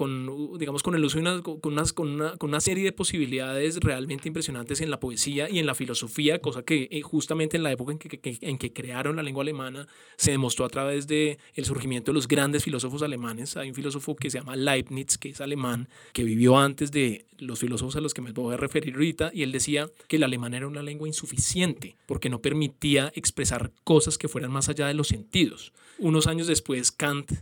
con, digamos, con el uso de una, con, unas, con, una, con, una, serie de posibilidades realmente impresionantes en la poesía y en la filosofía, cosa que eh, justamente en la época en que, en que crearon la lengua alemana se demostró a través del el surgimiento de los grandes filósofos alemanes. Hay un filósofo que se llama Leibniz, que es alemán, que vivió antes de los filósofos a los que me voy a referir ahorita, y él decía que el alemán era una lengua insuficiente porque no permitía expresar cosas que fueran más allá de los sentidos. Unos años después, Kant,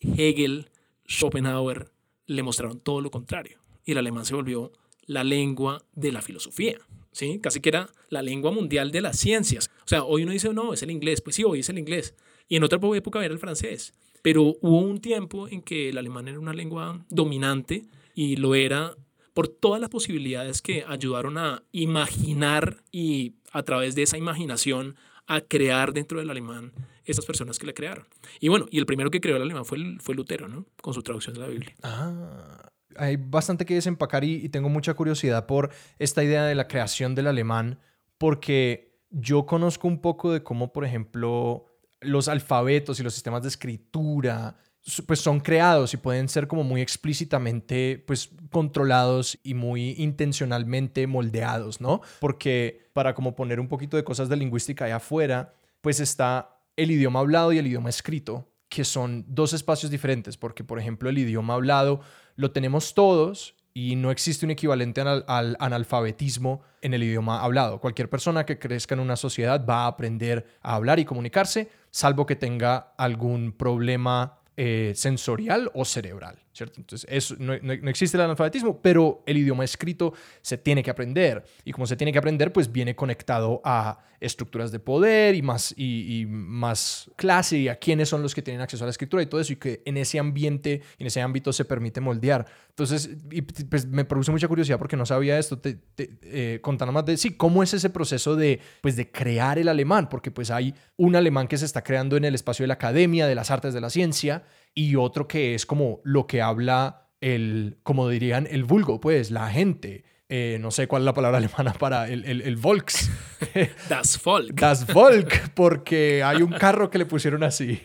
Hegel, Schopenhauer le mostraron todo lo contrario. Y el alemán se volvió la lengua de la filosofía. ¿sí? Casi que era la lengua mundial de las ciencias. O sea, hoy uno dice, no, es el inglés. Pues sí, hoy es el inglés. Y en otra época era el francés. Pero hubo un tiempo en que el alemán era una lengua dominante y lo era por todas las posibilidades que ayudaron a imaginar y a través de esa imaginación a crear dentro del alemán esas personas que le crearon. Y bueno, y el primero que creó el alemán fue, fue Lutero, ¿no? Con su traducción de la Biblia. Ah, hay bastante que desempacar y, y tengo mucha curiosidad por esta idea de la creación del alemán, porque yo conozco un poco de cómo, por ejemplo, los alfabetos y los sistemas de escritura pues son creados y pueden ser como muy explícitamente pues controlados y muy intencionalmente moldeados, ¿no? Porque para como poner un poquito de cosas de lingüística allá afuera, pues está el idioma hablado y el idioma escrito, que son dos espacios diferentes, porque por ejemplo el idioma hablado lo tenemos todos y no existe un equivalente al, al, analfabetismo en el idioma hablado. Cualquier persona que crezca en una sociedad va a aprender a hablar y comunicarse, salvo que tenga algún problema eh, sensorial o cerebral. ¿Cierto? Entonces, eso, no, no, existe el analfabetismo, pero el idioma escrito se tiene que aprender. Y como se tiene que aprender, pues viene conectado a estructuras de poder y más, y, más clase y a quiénes son los que tienen acceso a la escritura y todo eso, y que en ese ambiente, en ese ámbito se permite moldear. Entonces, pues, me produce mucha curiosidad porque no sabía esto. Te, eh, contando más de, sí, cómo es ese proceso de, pues, de crear el alemán, porque pues hay un alemán que se está creando en el espacio de la academia, de las artes, de la ciencia, y otro que es como lo que habla el, como dirían, el vulgo, pues, la gente. Eh, no sé cuál es la palabra *laughs* alemana para el, el, el Volks. *laughs* das Volk. Das Volk, porque hay un carro que le pusieron así.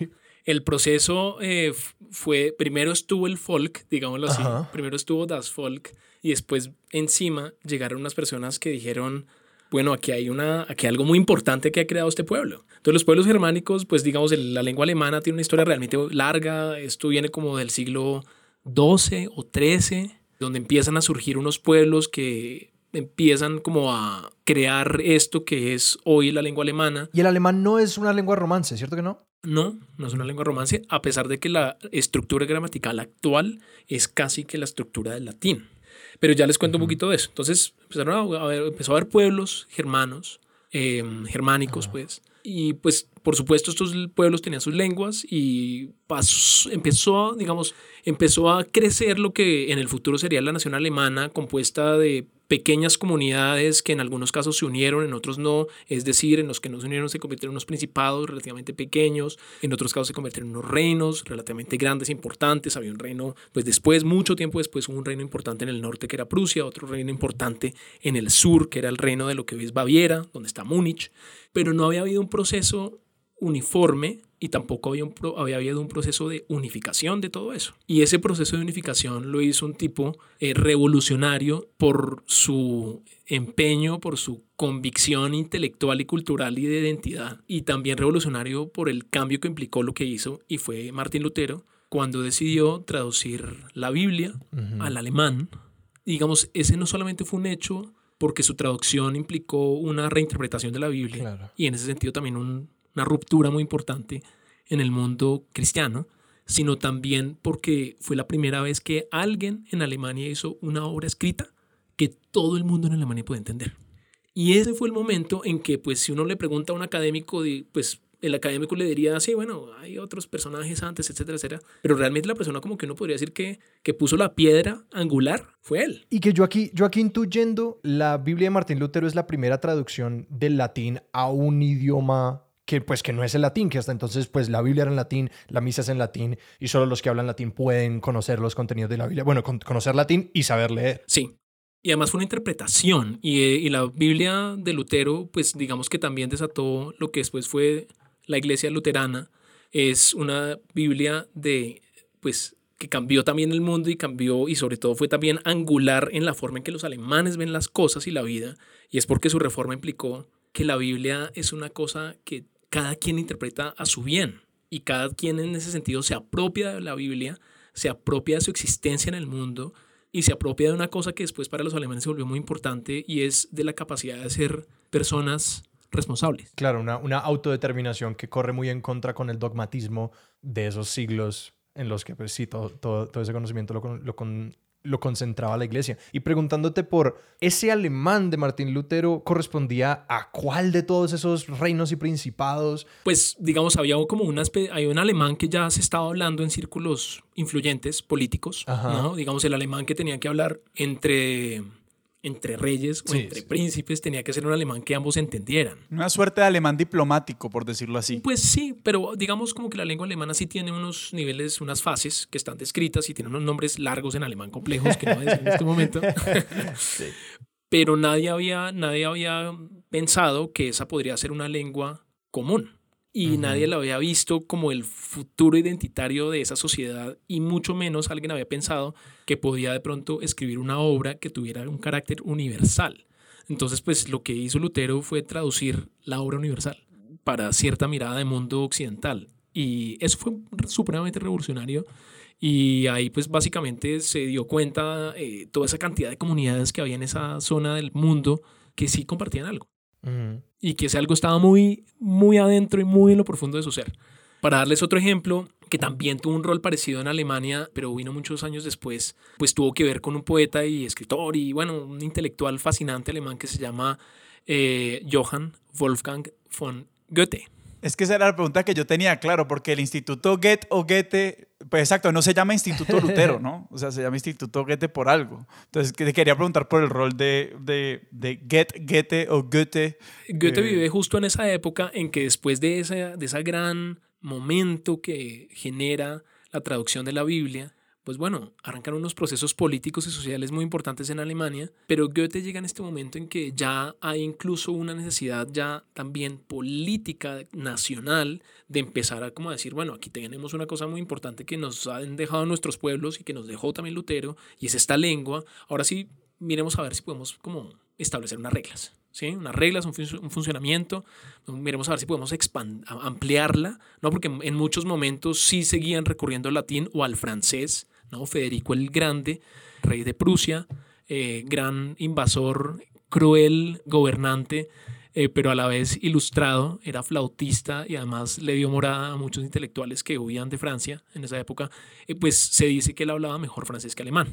El proceso eh, fue, primero estuvo el folk, digámoslo así, primero estuvo Das Volk y después encima llegaron unas personas que dijeron, bueno, aquí hay, una, aquí algo muy importante que ha creado este pueblo. Entonces los pueblos germánicos, pues digamos, la lengua alemana tiene una historia realmente larga, esto viene como del siglo XII o XIII, donde empiezan a surgir unos pueblos que empiezan como a crear esto que es hoy la lengua alemana. Y el alemán no es una lengua romance, ¿cierto que no? No, no es una lengua romance, a pesar de que la estructura gramatical actual es casi que la estructura del latín. Pero ya les cuento un poquito de eso. Entonces empezaron a ver, empezó a haber pueblos germanos, em, germánicos, pues. Y pues, por supuesto, estos pueblos tenían sus lenguas y empezó, digamos, empezó a crecer lo que en el futuro sería la nación alemana, compuesta de pequeñas comunidades que en algunos casos se unieron, en otros no, es decir, en los que no se unieron se convirtieron en unos principados relativamente pequeños, en otros casos se convirtieron en unos reinos relativamente grandes, importantes, había un reino, pues después, mucho tiempo después, un reino importante en el norte que era Prusia, otro reino importante en el sur que era el reino de lo que hoy es Baviera, donde está Múnich, pero no había habido un proceso uniforme y tampoco había, un había habido un proceso de unificación de todo eso. Y ese proceso de unificación lo hizo un tipo eh, revolucionario por su empeño, por su convicción intelectual y cultural y de identidad, y también revolucionario por el cambio que implicó lo que hizo, y fue Martín Lutero, cuando decidió traducir la Biblia al alemán. Digamos, ese no solamente fue un hecho porque su traducción implicó una reinterpretación de la Biblia, y en ese sentido también un una ruptura muy importante en el mundo cristiano, sino también porque fue la primera vez que alguien en Alemania hizo una obra escrita que todo el mundo en Alemania puede entender. Y ese fue el momento en que, pues, si uno le pregunta a un académico, pues, el académico le diría, sí, bueno, hay otros personajes antes, etcétera, etcétera. Pero realmente la persona como que uno podría decir que, que puso la piedra angular fue él. Y que yo aquí, yo aquí intuyendo, la Biblia de Martín Lutero es la primera traducción del latín a un idioma que pues que no es el latín, que hasta entonces pues la Biblia era en latín, la misa es en latín y solo los que hablan latín pueden conocer los contenidos de la Biblia. Bueno, conocer latín y saber leer. Sí. Y además fue una interpretación y, y, la Biblia de Lutero pues digamos que también desató lo que después fue la iglesia luterana. Es una Biblia de pues que cambió también el mundo y cambió y sobre todo fue también angular en la forma en que los alemanes ven las cosas y la vida y es porque su reforma implicó que la Biblia es una cosa que cada quien interpreta a su bien y cada quien en ese sentido se apropia de la Biblia, se apropia de su existencia en el mundo y se apropia de una cosa que después para los alemanes se volvió muy importante y es de la capacidad de ser personas responsables. Claro, una, una autodeterminación que corre muy en contra con el dogmatismo de esos siglos en los que, pues sí, todo, todo, todo ese conocimiento lo, lo, lo concentraba la iglesia. Y preguntándote por ese alemán de Martín Lutero correspondía a cuál de todos esos reinos y principados. Pues digamos, había como una hay un alemán que ya se estaba hablando en círculos influyentes políticos, ¿no? Digamos, el alemán que tenía que hablar entre entre reyes o entre príncipes tenía que ser un alemán que ambos entendieran. Una suerte de alemán diplomático, por decirlo así. Pues sí, pero digamos como que la lengua alemana sí tiene unos niveles, unas fases que están descritas y tiene unos nombres largos en alemán complejos que no voy a decir en este momento. *laughs* Pero nadie había, nadie había pensado que esa podría ser una lengua común y nadie lo había visto como el futuro identitario de esa sociedad y mucho menos alguien había pensado que podía de pronto escribir una obra que tuviera un carácter universal. Entonces, pues lo que hizo Lutero fue traducir la obra universal para cierta mirada de mundo occidental. Y eso fue supremamente revolucionario. Y ahí pues básicamente se dio cuenta eh, toda esa cantidad de comunidades que había en esa zona del mundo que sí compartían algo y que ese algo estaba muy, muy adentro y muy en lo profundo de su ser. Para darles otro ejemplo, que también tuvo un rol parecido en Alemania, pero vino muchos años después, pues tuvo que ver con un poeta y escritor y bueno, un intelectual fascinante alemán que se llama eh, Johann Wolfgang von Goethe. Es que esa era la pregunta que yo tenía, claro, porque el Instituto Goethe o Goethe, pues exacto, no se llama Instituto Lutero, ¿no? O sea, se llama Instituto Goethe por algo. Entonces, te quería preguntar por el rol de, de, de Goethe, Goethe o Goethe. Goethe eh, vive justo en esa época en que después de esa, de esa gran momento que genera la traducción de la Biblia, pues bueno, arrancan unos procesos políticos y sociales muy importantes en Alemania, pero Goethe llega en este momento en que ya hay incluso una necesidad ya también política nacional de empezar a como decir, bueno, aquí tenemos una cosa muy importante que nos han dejado nuestros pueblos y que nos dejó también Lutero, y es esta lengua. Ahora sí, miremos a ver si podemos como establecer unas reglas. ¿sí? Unas reglas, un, funcionamiento. Miremos a ver si podemos ampliarla, ¿no? Porque en muchos momentos sí seguían recurriendo al latín o al francés, ¿no? Federico el Grande, rey de Prusia, eh, gran invasor, cruel gobernante, eh, pero a la vez ilustrado, era flautista y además le dio morada a muchos intelectuales que huían de Francia en esa época, eh, pues se dice que él hablaba mejor francés que alemán.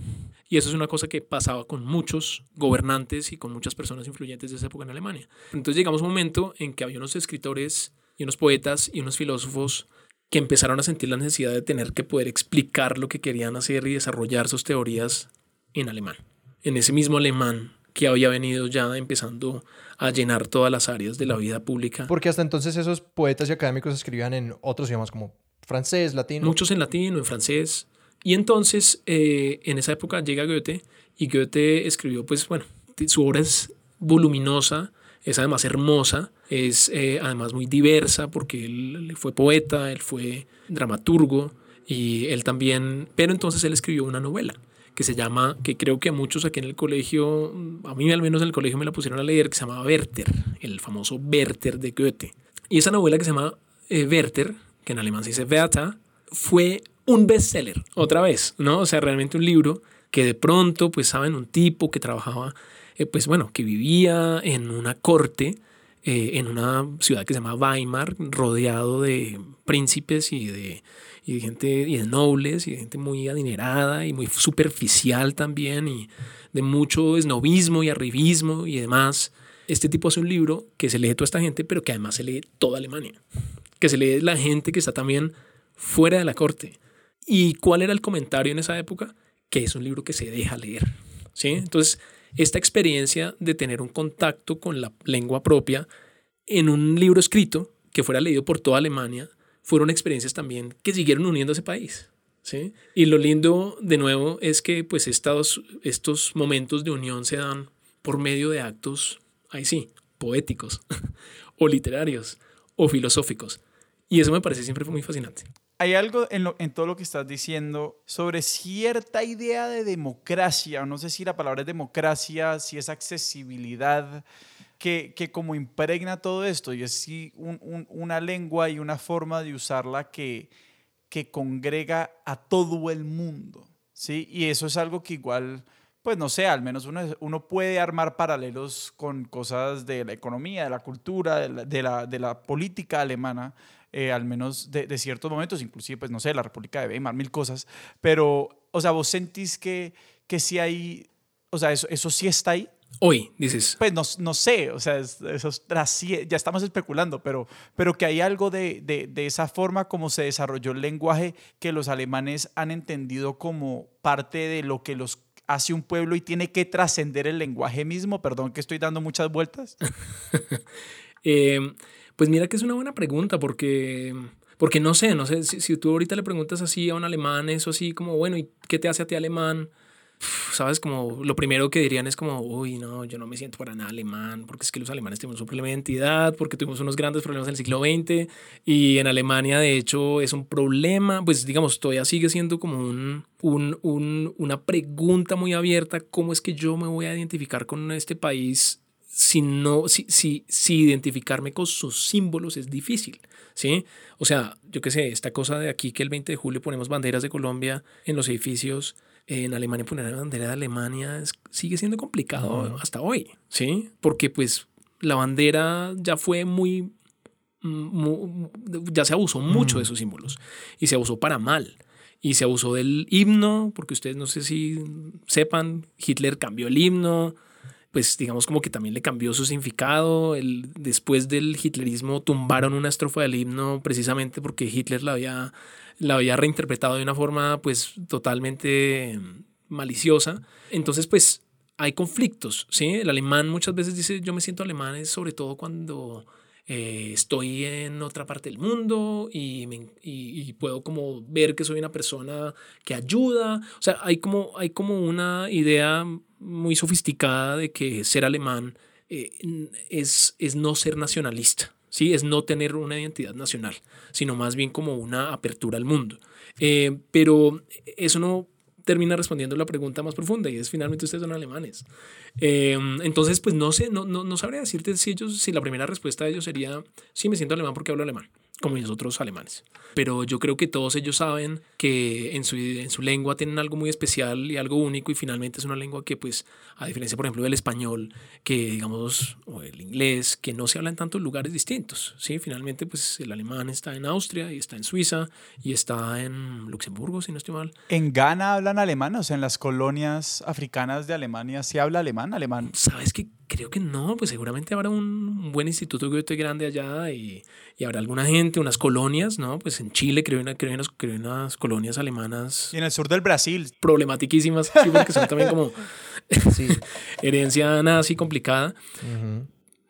Y eso es una cosa que pasaba con muchos gobernantes y con muchas personas influyentes de esa época en Alemania. Entonces llegamos a un momento en que había unos escritores y unos poetas y unos filósofos que empezaron a sentir la necesidad de tener que poder explicar lo que querían hacer y desarrollar sus teorías en alemán. En ese mismo alemán que había venido ya empezando a llenar todas las áreas de la vida pública. Porque hasta entonces esos poetas y académicos escribían en otros idiomas como francés, latino. Muchos en latino, en francés. Y entonces, eh, en esa época llega Goethe y Goethe escribió, pues bueno, su obra es voluminosa, es además hermosa, es eh, además muy diversa porque él fue poeta, él fue dramaturgo y él también, pero entonces él escribió una novela que se llama, que creo que a muchos aquí en el colegio, a mí al menos en el colegio me la pusieron a leer, que se llama Werther, el famoso Werther de Goethe. Y esa novela que se llama eh, Werther, que en alemán se dice Werther, fue un bestseller, otra vez, ¿no? O sea, realmente un libro que de pronto, pues, saben, un tipo que trabajaba, eh, pues bueno, que vivía en una corte, eh, en una ciudad que se llama Weimar, rodeado de príncipes y de gente y de nobles y de gente muy adinerada y muy superficial también y de mucho esnovismo y arribismo y demás. Este tipo hace un libro que se lee toda esta gente, pero que además se lee toda Alemania, que se lee la gente que está también fuera de la corte. ¿Y cuál era el comentario en esa época? Que es un libro que se deja leer. ¿sí? Entonces, esta experiencia de tener un contacto con la lengua propia en un libro escrito que fuera leído por toda Alemania fueron experiencias también que siguieron uniendo a ese país. ¿sí? Y lo lindo, de nuevo, es que pues estos, estos momentos de unión se dan por medio de actos, ahí sí, poéticos, *laughs* o literarios, o filosóficos. Y eso me parece siempre muy fascinante. Hay algo en, en, todo lo que estás diciendo sobre cierta idea de democracia, no sé si la palabra es democracia, si es accesibilidad, que, que como impregna todo esto y es sí un, una lengua y una forma de usarla que, que congrega a todo el mundo, ¿sí? Y eso es algo que igual, pues no sé, al menos uno, uno puede armar paralelos con cosas de la economía, de la cultura, de la, de la, de la política alemana, eh, al menos de, de, ciertos momentos, inclusive, pues no sé, la República de Weimar, mil cosas, pero, o sea, vos sentís que, que sí hay, o sea, eso, eso sí está ahí, Hoy, dices. Pues no, no sé, o sea, eso ya estamos especulando, pero, pero que hay algo de, de, de, esa forma como se desarrolló el lenguaje que los alemanes han entendido como parte de lo que los hace un pueblo y tiene que trascender el lenguaje mismo. Perdón que estoy dando muchas vueltas. *laughs* eh, pues mira que es una buena pregunta porque... Porque no sé, no sé, si, si, tú ahorita le preguntas así a un alemán, eso así como, bueno, ¿y qué te hace a ti alemán? sabes, como lo primero que dirían es como, uy, no, yo no me siento para nada alemán, porque es que los alemanes tenemos su problema de identidad, porque tuvimos unos grandes problemas en el siglo XX y en Alemania, de hecho, es un problema, pues digamos, todavía sigue siendo como un, un, un, una pregunta muy abierta, ¿cómo es que yo me voy a identificar con este país si no, si, si, si identificarme con sus símbolos es difícil, ¿sí? O sea, yo qué sé, esta cosa de aquí que el 20 de julio ponemos banderas de Colombia en los edificios, en Alemania poner la bandera de Alemania sigue siendo complicado hasta hoy, ¿sí? Porque pues la bandera ya fue muy, ya se abusó mucho de esos símbolos y se abusó para mal. Y se abusó del himno, porque ustedes no sé si sepan, Hitler cambió el himno, pues digamos como que también le cambió su significado. El, después del hitlerismo tumbaron una estrofa del himno precisamente porque Hitler la había, la había reinterpretado de una forma pues totalmente maliciosa. Entonces pues hay conflictos, ¿sí? El alemán muchas veces dice yo me siento alemán sobre todo cuando eh, estoy en otra parte del mundo y, y, puedo como ver que soy una persona que ayuda. O sea, hay como, hay como una idea muy sofisticada de que ser alemán eh, es, es no ser nacionalista. ¿sí? Es no tener una identidad nacional, sino más bien como una apertura al mundo. Eh, pero eso no termina respondiendo la pregunta más profunda y es finalmente ustedes son alemanes. Em, entonces, pues no sé, no, no, no sabría decirte si ellos, si la primera respuesta de ellos sería, sí, me siento alemán porque hablo alemán como nosotros alemanes. Pero yo creo que todos ellos saben que en su, en su lengua tienen algo muy especial y algo único y finalmente es una lengua que pues a diferencia por ejemplo del español, que digamos, o el inglés, que no se habla en tantos lugares distintos. ¿sí? Finalmente pues el alemán está en Austria y está en Suiza y está en Luxemburgo, si no estoy mal. ¿En Ghana hablan alemán? O sea, en las colonias africanas de Alemania se habla alemán, alemán. ¿Sabes qué? Creo que no, pues seguramente habrá un buen instituto Goethe grande allá y, y, habrá alguna gente, unas colonias, ¿no? Pues en Chile creo, una, creo, unas, creo unas colonias alemanas. Y en el sur del Brasil. Problematiquísimas, sí, porque son también como *laughs* sí. herencia nazi complicada.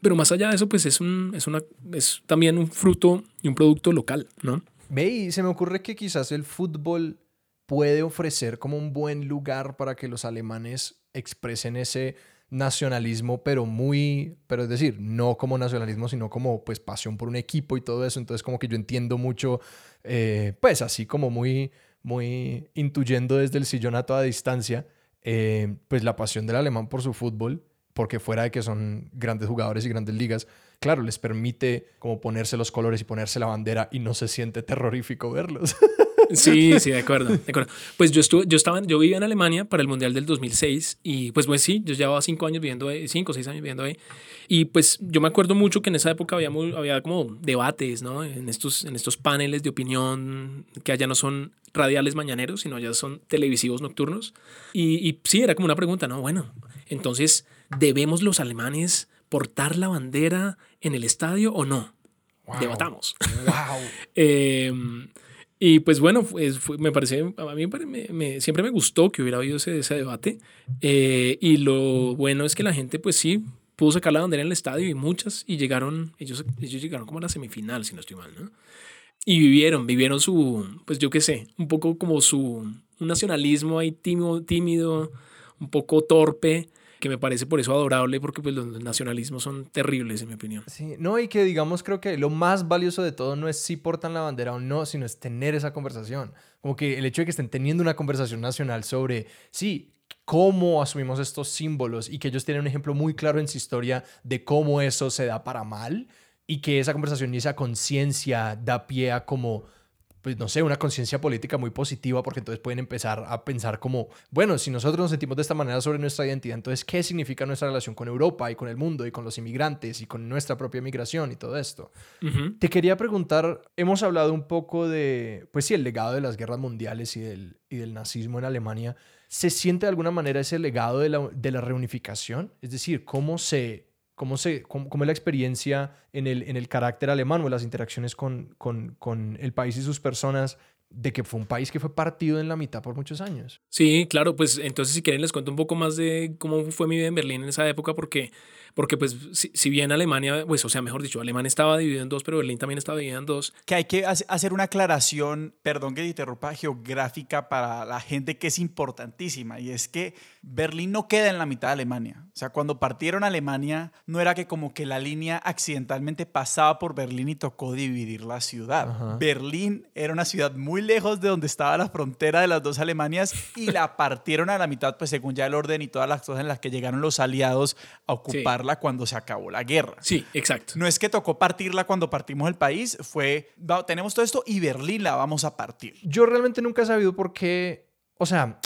Pero más allá de eso, pues es, un, es, una, es también un fruto y un producto local, ¿no? Ve, y se me ocurre que quizás el fútbol puede ofrecer como un buen lugar para que los alemanes expresen ese nacionalismo, pero muy, pero es decir, no como nacionalismo, sino como pues pasión por un equipo y todo eso. Entonces como que yo entiendo mucho, eh, pues así como muy, muy intuyendo desde el sillón a toda distancia, eh, pues la pasión del alemán por su fútbol, porque fuera de que son grandes jugadores y grandes ligas, claro, les permite como ponerse los colores y ponerse la bandera y no se siente terrorífico verlos. *laughs* *laughs* Sí, sí, de acuerdo, de acuerdo. Pues yo estuve, yo estaba, yo vivía en Alemania para el Mundial del 2006 y pues pues sí, yo llevaba cinco años viviendo ahí, cinco o seis años viviendo ahí. Y pues yo me acuerdo mucho que en esa época había, había como debates, ¿no? En estos, en estos paneles de opinión que allá no son radiales mañaneros, sino ya son televisivos nocturnos. Y, y sí, era como una pregunta, ¿no? Bueno, entonces, ¿debemos los alemanes portar la bandera en el estadio o no? Debatamos. Wow. *laughs* eh, y pues bueno, pues, me parece, a mí me, siempre me gustó que hubiera habido ese, ese debate. Eh, y lo bueno es que la gente, pues sí, pudo sacar la bandera en el estadio y muchas, y llegaron, ellos, ellos llegaron como a la semifinal, si no estoy mal, ¿no? Y vivieron, vivieron su, pues yo qué sé, un poco como su, un nacionalismo ahí tímido, tímido un poco torpe, que me parece por eso adorable, porque pues los nacionalismos son terribles, en mi opinión. Sí, no, y que digamos, creo que lo más valioso de todo no es si portan la bandera o no, sino es tener esa conversación. Como que el hecho de que estén teniendo una conversación nacional sobre, sí, cómo asumimos estos símbolos y que ellos tienen un ejemplo muy claro en su historia de cómo eso se da para mal y que esa conversación y esa conciencia da pie a como pues no sé, una conciencia política muy positiva porque entonces pueden empezar a pensar como, bueno, si nosotros nos sentimos de esta manera sobre nuestra identidad, entonces, ¿qué significa nuestra relación con Europa y con el mundo y con los inmigrantes y con nuestra propia migración y todo esto? Te quería preguntar, hemos hablado un poco de, pues sí, el legado de las guerras mundiales y del, y del nazismo en Alemania. ¿Se siente de alguna manera ese legado de la, de la reunificación? Es decir, ¿cómo se ¿Cómo, se, cómo, es la experiencia en el, en el carácter alemán o las interacciones con, con, con el país y sus personas de que fue un país que fue partido en la mitad por muchos años. Sí, claro, pues entonces si quieren les cuento un poco más de cómo fue mi vida en Berlín en esa época, porque porque pues si, bien Alemania, pues o sea, mejor dicho, Alemania estaba dividido en dos, pero Berlín también estaba dividido en dos. Que hay que hacer una aclaración, perdón que te interrumpa, geográfica para la gente que es importantísima, y es que Berlín no queda en la mitad de Alemania. O sea, cuando partieron a Alemania, no era que como que la línea accidentalmente pasaba por Berlín y tocó dividir la ciudad. Berlín era una ciudad muy lejos de donde estaba la frontera de las dos Alemanias y la partieron a la mitad, pues según ya el orden y todas las cosas en las que llegaron los aliados a ocupar cuando se acabó la guerra. Sí, exacto. No es que tocó partirla cuando partimos el país, fue, tenemos todo esto y Berlín la vamos a partir. Yo realmente nunca he sabido por qué, o sea,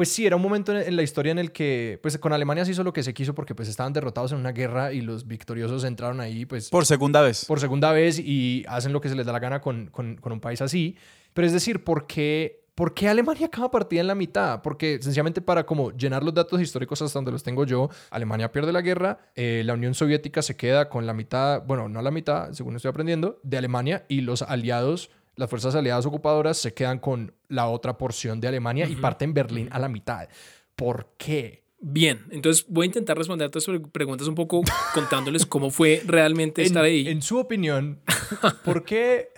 pues sí, era un momento en, la historia en el que, pues con Alemania se hizo lo que se quiso porque pues estaban derrotados en una guerra y los victoriosos entraron ahí, pues... Por segunda vez. Por segunda vez y hacen lo que se les da la gana con, con, con un país así. Pero es decir, ¿por qué, ¿por qué Alemania acaba partida en la mitad? Porque sencillamente para como llenar los datos históricos hasta donde los tengo yo, Alemania pierde la guerra, eh, la Unión Soviética se queda con la mitad, bueno, no la mitad, según estoy aprendiendo, de Alemania y los aliados las fuerzas aliadas ocupadoras se quedan con la otra porción de Alemania y parten Berlín a la mitad. ¿Por qué? Bien, entonces voy a intentar responder a todas preguntas un poco contándoles cómo fue realmente estar ahí. En su opinión, *laughs* ¿por qué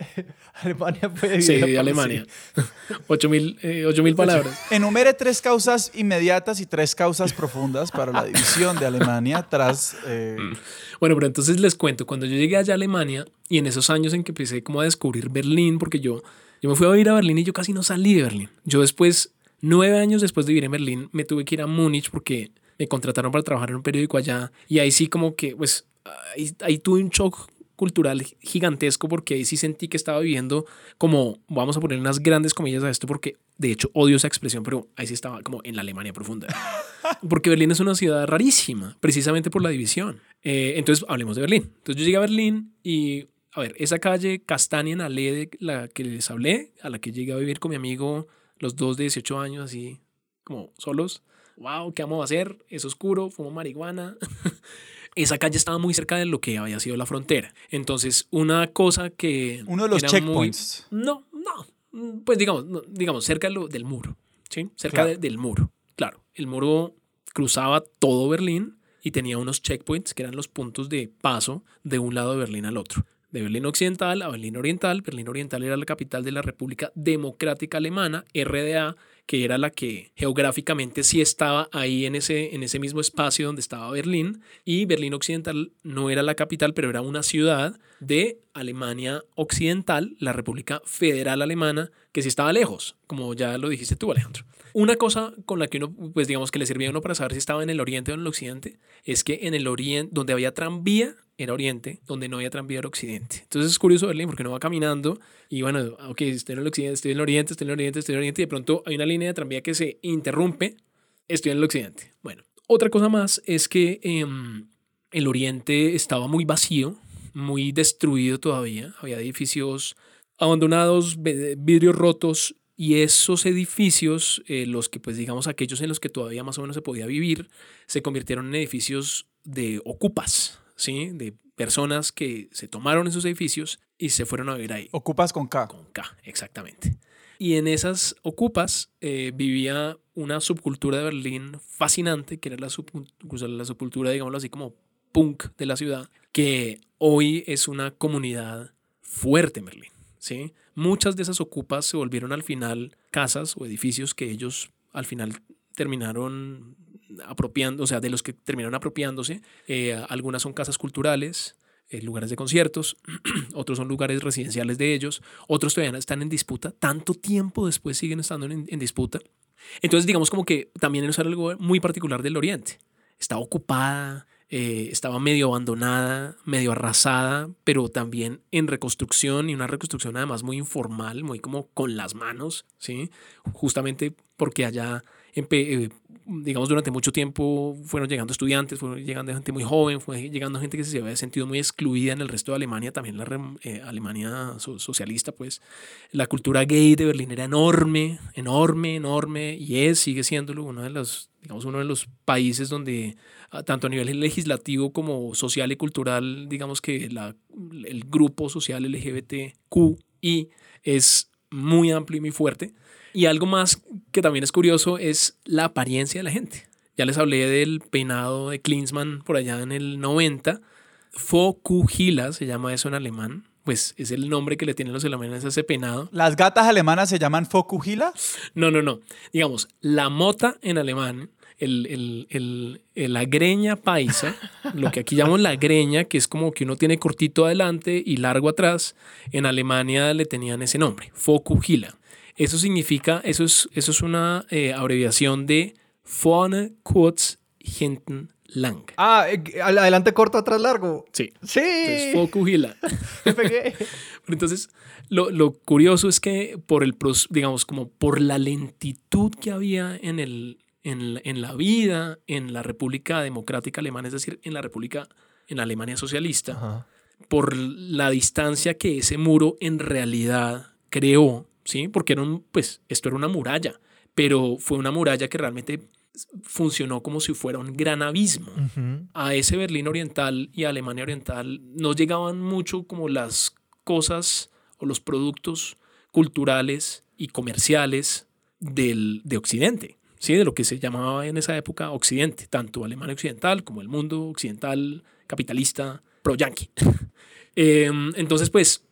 Alemania fue dividida? Sí, Alemania. *laughs* Ocho mil, eh, mil palabras. *laughs* Enumere tres causas inmediatas y tres causas profundas para la división de Alemania tras... Eh, mm. Bueno, pero entonces les cuento, cuando yo llegué allá a Alemania y en esos años en que empecé como a descubrir Berlín, porque yo, yo me fui a vivir a Berlín y yo casi no salí de Berlín. Yo después Nueve años después de vivir en Berlín, me tuve que ir a Múnich porque me contrataron para trabajar en un periódico allá. Y ahí sí como que, pues, ahí, tuve un shock cultural gigantesco porque ahí sí sentí que estaba viviendo como, vamos a poner unas grandes comillas a esto porque de hecho odio esa expresión, pero ahí sí estaba como en la Alemania profunda. *laughs* Porque Berlín es una ciudad rarísima, precisamente por la división. Eh, entonces, hablemos de Berlín. Entonces yo llegué a Berlín y, a ver, esa calle Castanien Allee de la que les hablé, a la que llegué a vivir con mi amigo los dos de 18 años así como solos. Wow, ¿qué vamos a hacer? Es oscuro, fumo marihuana. *laughs* Esa calle estaba muy cerca de lo que había sido la frontera. Entonces, una cosa que... Uno de los checkpoints. No, no. Pues digamos, digamos cerca del muro. ¿sí? Cerca del muro. Claro, el muro cruzaba todo Berlín y tenía unos checkpoints que eran los puntos de paso de un lado de Berlín al otro de Berlín Occidental a Berlín Oriental. Berlín Oriental era la capital de la República Democrática Alemana, RDA, que era la que geográficamente sí estaba ahí en ese, en ese mismo espacio donde estaba Berlín. Y Berlín Occidental no era la capital, pero era una ciudad de Alemania Occidental, la República Federal Alemana, que sí estaba lejos, como ya lo dijiste tú, Alejandro. Una cosa con la que uno, pues digamos que le servía a uno para saber si estaba en el oriente o en el occidente, es que en el oriente, donde había tranvía, era oriente, donde no había tranvía era occidente. Entonces es curioso Berlín porque uno va caminando y bueno, ok, estoy en el occidente, estoy en el oriente, estoy en el oriente, estoy en el oriente y de pronto hay una línea de tranvía que se interrumpe, estoy en el occidente. Bueno, otra cosa más es que em, el oriente estaba muy vacío, muy destruido todavía, había edificios abandonados, vidrios rotos y esos edificios, eh, los que pues digamos aquellos en los que todavía más o menos se podía vivir, se convirtieron en edificios de ocupas, ¿sí? De personas que se tomaron esos edificios y se fueron a vivir ahí. Ocupas con K. Con K, exactamente. Y en esas ocupas eh, vivía una subcultura de Berlín fascinante, que era la, la subcultura, digámoslo así, como punk de la ciudad, que hoy es una comunidad fuerte en Berlín. ¿sí? Muchas de esas ocupas se volvieron al final casas o edificios que ellos al final terminaron apropiando, o sea, de los que terminaron apropiándose. Eh, algunas son casas culturales, eh, lugares de conciertos, *clears throat* otros son lugares residenciales de ellos, otros todavía están en disputa, tanto tiempo después siguen estando en, disputa. Entonces, digamos como que también es algo muy particular del Oriente. Está ocupada, eh, estaba medio abandonada, medio arrasada, pero también en reconstrucción y una reconstrucción además muy informal, muy como con las manos, ¿sí? Justamente porque allá eh, digamos, durante mucho tiempo fueron llegando estudiantes, fueron llegando gente muy joven, fue llegando gente que se había sentido muy excluida en el resto de Alemania, también la eh, Alemania socialista, pues la cultura gay de Berlín era enorme, enorme, enorme, y es, sigue siéndolo, uno de los, digamos, uno de los países donde, ah, tanto a nivel legislativo como social y cultural, digamos que la, el grupo social LGBTQI es muy amplio y muy fuerte. Y algo más que también es curioso es la apariencia de la gente. Ya les hablé del peinado de Klinsmann por allá en el 90. Fokuhila se llama eso en alemán. Pues es el nombre que le tienen los alemanes a ese peinado. ¿Las gatas alemanas se llaman Fokuhila? No, no, no. Digamos, la mota en alemán, el, el, la greña paisa, *laughs* lo que aquí llamamos la greña, que es como que uno tiene cortito adelante y largo atrás, en Alemania le tenían ese nombre, Fokuhila. Eso significa, eso es, eso es una eh, abreviación de vorne kurz, hinten Lang. Ah, eh, adelante corto, atrás largo. Sí. Sí. Entonces. *laughs* *laughs* Entonces, lo, lo curioso es que por el, digamos, como por la lentitud que había en, el, en, la- en la vida en la República Democrática Alemana, es decir, en la República, en la Alemania socialista, Ajá. por la distancia que ese muro en realidad creó, ¿sí? Porque era un, pues, esto era una muralla, pero fue una muralla que realmente funcionó como si fuera un gran abismo Ujú. a ese Berlín Oriental y a Alemania Oriental no llegaban mucho como las cosas o los productos culturales y comerciales del, de Occidente, ¿sí? de lo que se llamaba en esa época Occidente, tanto Alemania Occidental como el mundo occidental capitalista pro-yanqui. *laughs* Em, entonces, pues,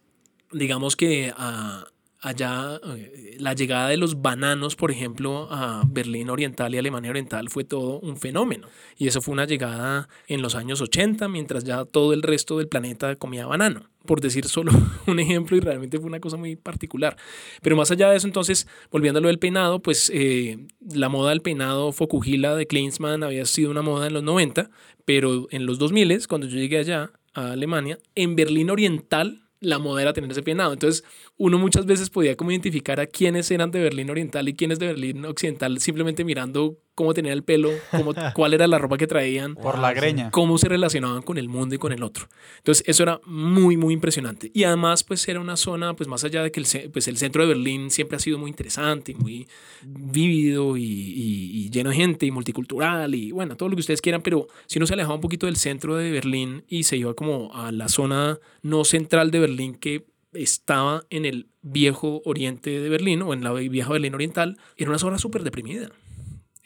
digamos que ah, allá eh, la llegada de los bananos, por ejemplo, a Berlín Oriental y Alemania Oriental fue todo un fenómeno. Y eso fue una llegada en los años 80, mientras ya todo el resto del planeta comía banano, por decir solo *laughs* un ejemplo, y realmente fue una cosa muy particular. Pero más allá de eso, entonces, volviendo a del peinado, pues eh, la moda del peinado Fokujila de Klinsmann había sido una moda en los 90, pero en los 2000, cuando yo llegué allá a Alemania, en Berlín Oriental la moda era tener ese peinado. Entonces, uno muchas veces podía como identificar a quiénes eran de Berlín Oriental y quiénes de Berlín Occidental simplemente mirando cómo tenía el pelo, cómo, *laughs* cuál era la ropa que traían, Por la greña. cómo se relacionaban con el mundo y con el otro. Entonces, eso era muy, muy impresionante. Y además, pues era una zona, pues más allá de que el, pues, el centro de Berlín siempre ha sido muy interesante y muy vívido y, y- y lleno de gente y multicultural y bueno, todo lo que ustedes quieran, pero si uno se alejaba un poquito del centro de Berlín y se iba como a la zona no central de Berlín que estaba en el viejo oriente de Berlín o en la vieja Berlín oriental, era una zona súper deprimida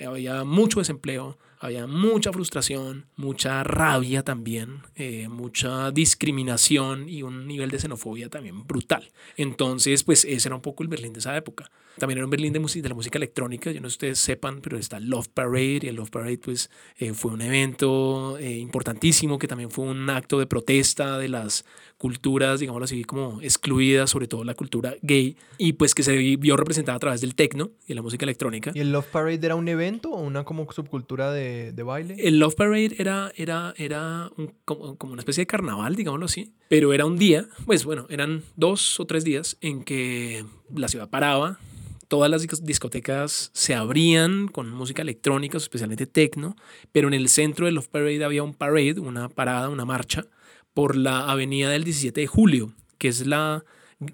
había mucho desempleo, había mucha frustración, mucha rabia también, eh, mucha discriminación y un nivel de xenofobia también brutal. Entonces, pues ese era un poco el Berlín de esa época. También era un Berlín de, de la música electrónica, yo no sé si ustedes sepan, pero está Love Parade y el Love Parade pues eh, fue un evento eh, importantísimo que también fue un acto de protesta de las culturas, digámoslo así, como excluidas, sobre todo la cultura gay, y pues que se vio representada a través del techno y la música electrónica. ¿Y el Love Parade era un evento o una como subcultura de, de baile? El Love Parade era, era, era un- como, como una especie de carnaval, digámoslo así, pero era un día, pues bueno, eran dos o tres días en que la ciudad paraba, todas las discotecas se abrían con música electrónica, especialmente techno, pero en el centro del Love Parade había un parade, una parada, una marcha, por la avenida del 17 de julio, que es la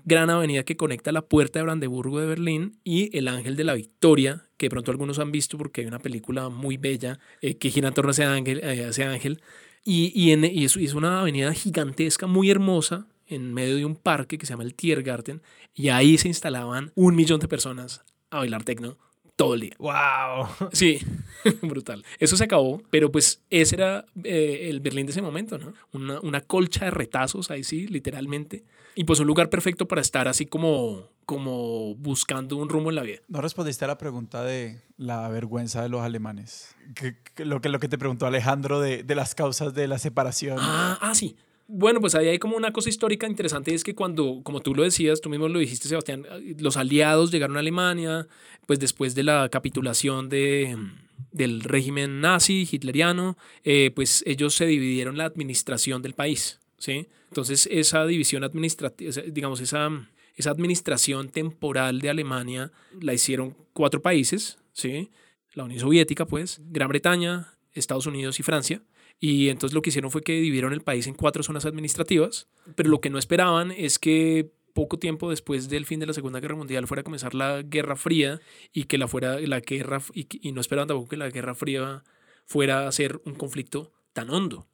gran avenida que conecta la puerta de Brandeburgo de Berlín y el Ángel de la Victoria, que de pronto algunos han visto porque hay una película muy bella eh, que gira en torno a ese ángel. eh, ángel. Y, y, en- y es una avenida gigantesca, muy hermosa, en medio de un parque que se llama el Tiergarten, y ahí se instalaban un millón de personas a bailar tecno todo el día. ¡Wow! *laughs* Sí, *laughs* brutal. Eso se acabó, pero pues ese era eh, el Berlín de ese momento, ¿no? Una, una colcha de retazos, ahí sí, literalmente. Y pues un lugar perfecto para estar así como, como buscando un rumbo en la vida. No respondiste a la pregunta de la vergüenza de los alemanes. Que- que lo, que, lo que te preguntó Alejandro de, de las causas de la separación. Ah, ah, sí. Bueno, pues ahí hay como una cosa histórica interesante, es que cuando, como tú lo decías, tú mismo lo dijiste, Sebastián, los aliados llegaron a Alemania, pues después de la capitulación de, del régimen nazi, hitleriano, eh, pues ellos se dividieron la administración del país, ¿sí? Entonces esa división administrativa, digamos, esa, esa administración temporal de Alemania la hicieron cuatro países, ¿sí? La Unión Soviética, pues, Gran Bretaña, Estados Unidos y Francia. Y entonces lo que hicieron fue que dividieron el país en cuatro zonas administrativas, pero lo que no esperaban es que poco tiempo después del fin de la Segunda Guerra Mundial fuera a comenzar la Guerra Fría y que la fuera la guerra y, y no esperaban tampoco que la Guerra Fría fuera a ser un conflicto tan hondo,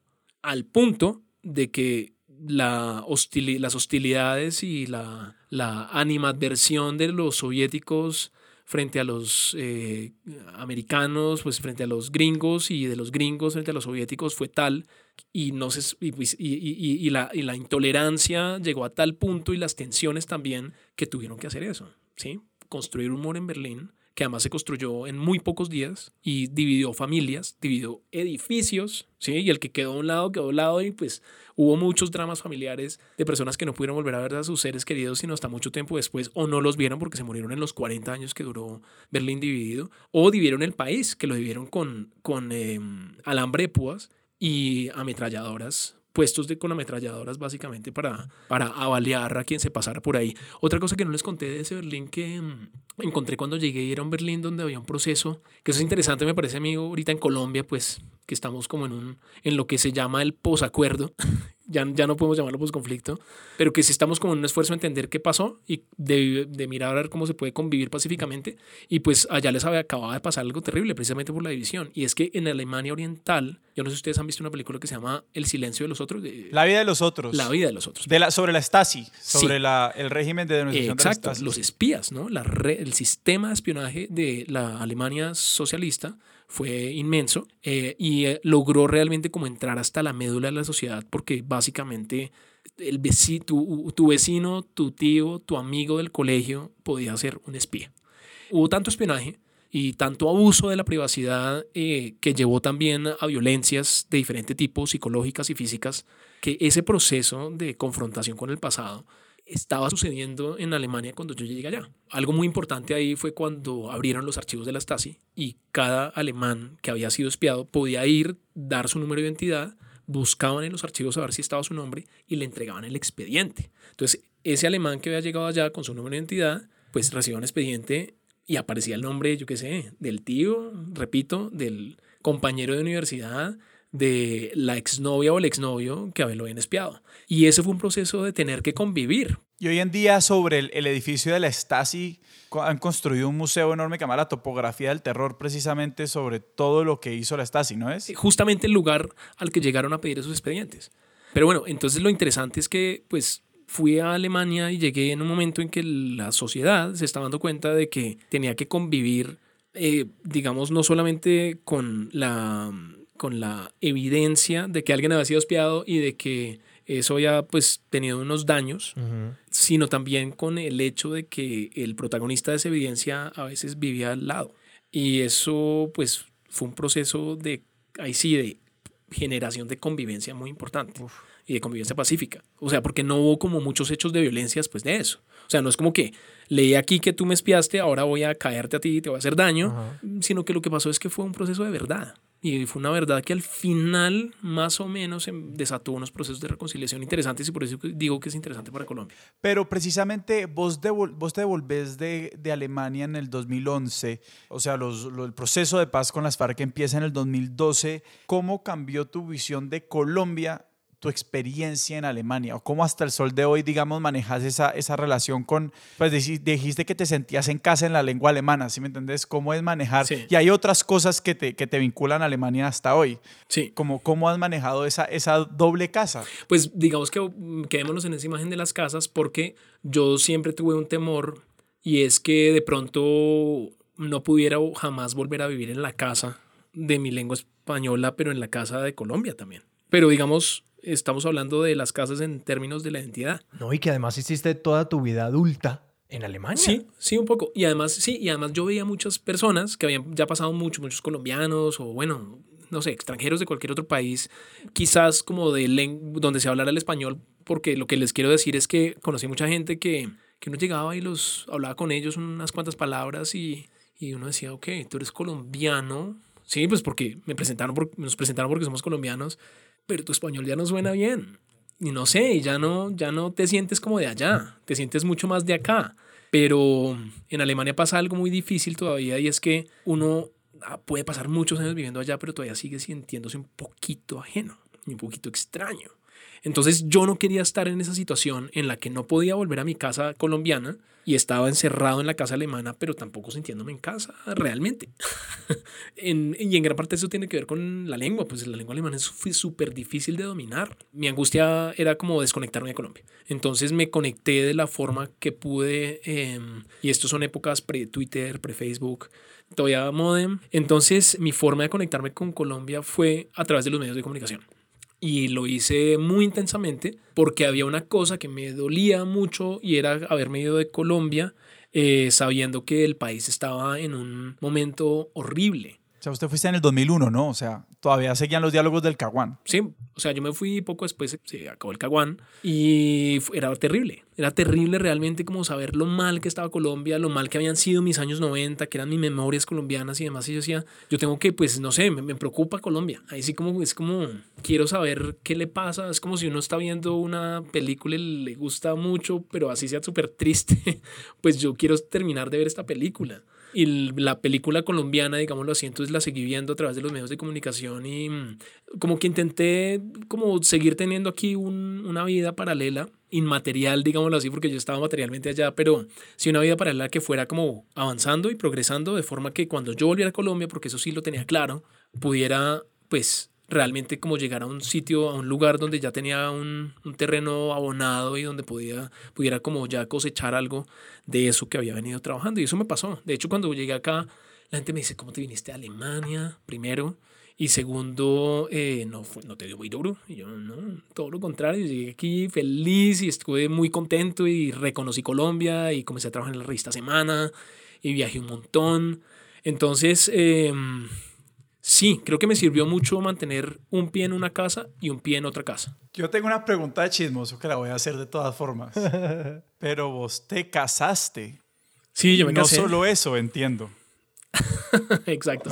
al punto de que la hostili- las hostilidades y la, la animadversión de los soviéticos frente a los eh, americanos, pues frente a los gringos y de los gringos frente a los soviéticos fue tal y, no se, y, pues, y- y- y la, y la intolerancia llegó a tal punto y las tensiones también que tuvieron que hacer eso, ¿sí? Construir un muro en Berlín que además se construyó en muy pocos días y dividió familias, dividió edificios, ¿sí? Y el que quedó a un lado quedó a un lado y pues hubo muchos dramas familiares de personas que no pudieron volver a ver a sus seres queridos sino hasta mucho tiempo después o no los vieron porque se murieron en los 40 años que duró Berlín dividido o dividieron el país, que lo dividieron con, con eh, alambre de púas y ametralladoras puestos de, con ametralladoras básicamente para, para avaliar a quien se pasara por ahí. Otra cosa que no les conté de ese Berlín que mm, encontré cuando llegué era un Berlín donde había un proceso, que eso es interesante, me parece amigo, ahorita en Colombia, pues que estamos como en, un, en lo que se llama el posacuerdo, *laughs* ya, ya no podemos llamarlo posconflicto, pero que si estamos como en un esfuerzo de entender qué pasó y de, de mirar a ver cómo se puede convivir pacíficamente. Y pues allá les había, acababa de pasar algo terrible precisamente por la división. Y es que en Alemania Oriental, yo no sé si ustedes han visto una película que se llama El silencio de los otros. la vida de los otros. La vida de los otros. De la, sobre la Stasi, sobre la, el régimen de denunciación Exacto, de la los espías, ¿no? La el sistema de espionaje de la Alemania socialista fue inmenso eh, y eh, logró realmente como entrar hasta la médula de la sociedad porque básicamente el vecino, tu, tu, vecino, tu tío, tu amigo del colegio podía ser un espía. Hubo tanto espionaje y tanto abuso de la privacidad eh, que llevó también a violencias de diferente tipo, psicológicas y físicas, que ese proceso de confrontación con el pasado estaba sucediendo en Alemania cuando yo llegué allá. Algo muy importante ahí fue cuando abrieron los archivos de la Stasi y cada alemán que había sido espiado podía ir, dar su número de identidad, buscaban en los archivos a ver si estaba su nombre y le entregaban el expediente. Entonces, ese alemán que había llegado allá con su número de identidad, pues recibía un expediente y aparecía el nombre, yo qué sé, del tío, repito, del compañero de universidad, de la exnovia o el exnovio que lo habían espiado. Y ese fue un proceso de tener que convivir. Y hoy en día sobre el, edificio de la Stasi han construido un museo enorme que llama la topografía del terror precisamente sobre todo lo que hizo la Stasi, ¿no es? Justamente el lugar al que llegaron a pedir esos expedientes. Pero bueno, entonces lo interesante es que pues fui a Alemania y llegué en un momento en que la sociedad se estaba dando cuenta de que tenía que convivir, eh, digamos, no solamente con la con la evidencia de que alguien había sido espiado y de que eso había pues tenido unos daños, sino también con el hecho de que el protagonista de esa evidencia a veces vivía al lado. Y eso pues fue un proceso de, ahí sí, de generación de convivencia muy importante. Y de convivencia pacífica. O sea, porque no hubo como muchos hechos de violencia después de eso. O sea, no es como que leí aquí que tú me espiaste, ahora voy a caerte a ti y te voy a hacer daño, sino que lo que pasó es que fue un proceso de verdad. Y fue una verdad que al final, más o menos, em, desató unos procesos de reconciliación interesantes y por eso digo que es interesante para Colombia. Pero precisamente vos, vos te devolvés de, de, Alemania en el 2011, o sea, los, el proceso de paz con las FARC empieza en el 2012. ¿Cómo cambió tu visión de Colombia tu experiencia en Alemania o cómo hasta el sol de hoy, digamos, manejas esa, esa relación con, pues dijiste que te sentías en casa en la lengua alemana, ¿sí me entendés? ¿Cómo es manejar? Y hay otras cosas que te, que te vinculan a Alemania hasta hoy. Sí. Como, ¿Cómo has manejado esa, esa doble casa? Pues digamos que mm, quedémonos en esa imagen de las casas porque yo siempre tuve un temor y es que de pronto no pudiera jamás volver a vivir en la casa de mi lengua española, pero en la casa de Colombia también. Pero digamos, estamos hablando de las casas en términos de la identidad. No, y que además hiciste toda tu vida adulta en Alemania. Sí, sí, un poco. Y además, sí, y además yo veía muchas personas que habían ya pasado mucho, muchos colombianos o bueno, no sé, extranjeros de cualquier otro país, quizás como de donde se hablara el español, porque lo que les quiero decir es que conocí mucha gente que, que uno llegaba y los hablaba con ellos unas cuantas palabras y, y uno decía, ok, tú eres colombiano. Sí, pues porque me presentaron, nos presentaron porque somos colombianos pero tu español ya no suena bien. Y no sé, ya no, ya no te sientes como de allá, te sientes mucho más de acá. Pero en Alemania pasa algo muy difícil todavía y es que uno ah, puede pasar muchos años viviendo allá, pero todavía sigue sintiéndose un poquito ajeno y un poquito extraño. Entonces yo no quería estar en esa situación en la que no podía volver a mi casa colombiana y estaba encerrado en la casa alemana, pero tampoco sintiéndome en casa realmente. *laughs* y en gran parte eso tiene que ver con la lengua, pues la lengua alemana es súper difícil de dominar. Mi angustia era como desconectarme de Colombia. Entonces me conecté de la forma que pude, em, y esto son épocas pre-Twitter, pre-Facebook, todavía modem. Entonces mi forma de conectarme con Colombia fue a través de los medios de comunicación y lo hice muy intensamente porque había una cosa que me dolía mucho y era haberme ido de Colombia eh, sabiendo que el país estaba en un momento horrible. O sea, usted fuiste en el 2001, ¿no? O sea, todavía seguían los diálogos del Caguán. Sí, o sea, yo me fui poco después, se acabó el Caguán y era terrible. Era terrible realmente como saber lo mal que estaba Colombia, lo mal que habían sido mis años 90, que eran mis memorias colombianas y demás. Y yo decía, yo tengo que, pues, no sé, me, preocupa Colombia. Ahí sí como, es como, quiero saber qué le pasa. Es como si uno está viendo una película y le gusta mucho, pero así sea súper triste. *laughs* pues yo quiero terminar de ver esta película. Y la película colombiana, digámoslo así, entonces la seguí viendo a través de los medios de comunicación y mm, como que intenté como seguir teniendo aquí un, una vida paralela, inmaterial, digámoslo así, porque yo estaba materialmente allá, pero sí una vida paralela que fuera como avanzando y progresando de forma que cuando yo volviera a Colombia, porque eso sí lo tenía claro, pudiera pues realmente como llegar a un sitio, a un lugar donde ya tenía un, un, terreno abonado y donde podía, pudiera como ya cosechar algo de eso que había venido trabajando. Y eso me pasó. De hecho, cuando llegué acá, la gente me dice, ¿cómo te viniste a Alemania? Primero. Y segundo, eh, no, no te dio muy duro. Y yo, no, todo lo contrario. Llegué aquí feliz y estuve muy contento y reconocí Colombia y comencé a trabajar en la revista Semana y viajé un montón. Entonces, eh, Sí, creo que me sirvió mucho mantener un pie en una casa y un pie en otra casa. Yo tengo una pregunta de chismoso que la voy a hacer de todas formas. *laughs* Pero vos te casaste. Sí, yo me casé. No solo eso, entiendo. *laughs* Exacto.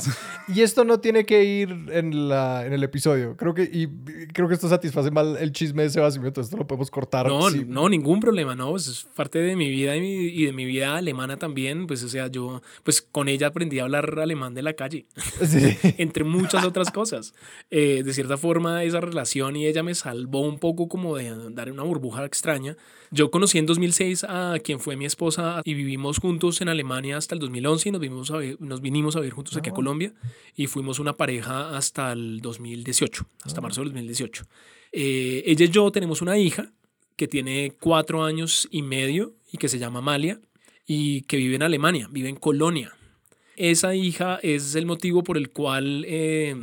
Y esto no tiene que ir en, la, en el episodio. Creo que, y, creo que esto satisface mal el chisme de Sebastián, entonces esto lo podemos cortar. No, no, ningún problema, no. Pues es parte de mi vida y, de mi vida alemana también. Pues, o sea, yo, pues con ella aprendí a hablar alemán de la calle, *laughs* *laughs* entre muchas otras cosas. Eh, de cierta forma, esa relación y ella me salvó un poco como de dar una burbuja extraña. Yo conocí en 2006 a quien fue mi esposa y vivimos juntos en Alemania hasta el 2011 y nos, vimos a, nos vinimos a vivir juntos aquí a ah. Colombia y fuimos una pareja hasta el 2018, hasta ah. marzo del 2018. Eh, ella y yo tenemos una hija que tiene cuatro años y medio y que se llama Amalia y que vive en Alemania, vive en Colonia. Esa hija es el motivo por el cual eh,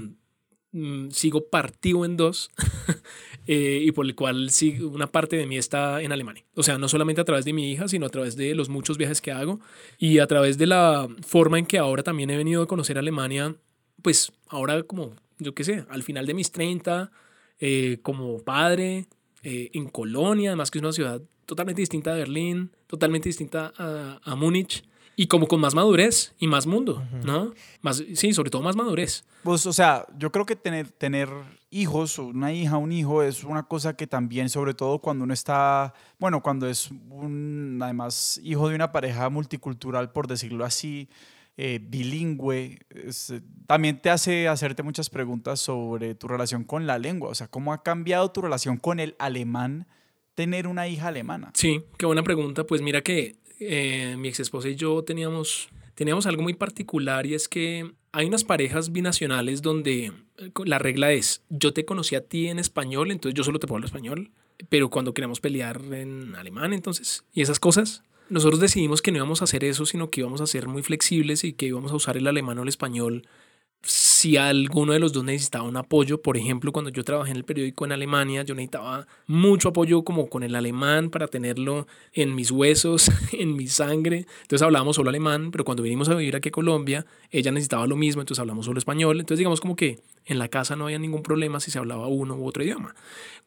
mm, sigo partido en dos *laughs* eh, y por el cual una parte de mí está en Alemania. O sea, no solamente a través de mi hija, sino a través de los muchos viajes que hago y a través de la forma en que ahora también he venido a conocer Alemania, pues ahora como, yo qué sé, al final de mis 30, eh, como padre, eh, en Colonia, además que es una ciudad totalmente distinta a Berlín, totalmente distinta a, a Múnich y como con más madurez y más mundo, ¿no? Más, sí, sobre todo más madurez. Pues, o sea, yo creo que tener, tener hijos, una hija, un hijo, es una cosa que también, sobre todo cuando uno está, bueno, cuando es un, además, hijo de una pareja multicultural, por decirlo así, eh, bilingüe, también te hace hacerte muchas preguntas sobre tu relación con la lengua, o sea, cómo ha cambiado tu relación con el alemán tener una hija alemana. Sí, qué buena pregunta. Pues mira que eh, mi ex esposa y yo teníamos, teníamos algo muy particular y es que hay unas parejas binacionales donde eh, la regla es, yo te conocí a ti en español, entonces yo solo te puedo hablar español, pero cuando queremos pelear en alemán, entonces, y esas cosas, nosotros decidimos que no íbamos a hacer eso, sino que íbamos a ser muy flexibles y que íbamos a usar el alemán o el español si alguno de los dos necesitaba un apoyo, por ejemplo, cuando yo trabajé en el periódico en Alemania, yo necesitaba mucho apoyo como con el alemán para tenerlo en mis huesos, *laughs* en mi sangre. Entonces hablábamos solo alemán, pero cuando vinimos a vivir aquí a Colombia, ella necesitaba lo mismo, entonces hablamos solo español. Entonces digamos como que en la casa no había ningún problema si se hablaba uno u otro idioma.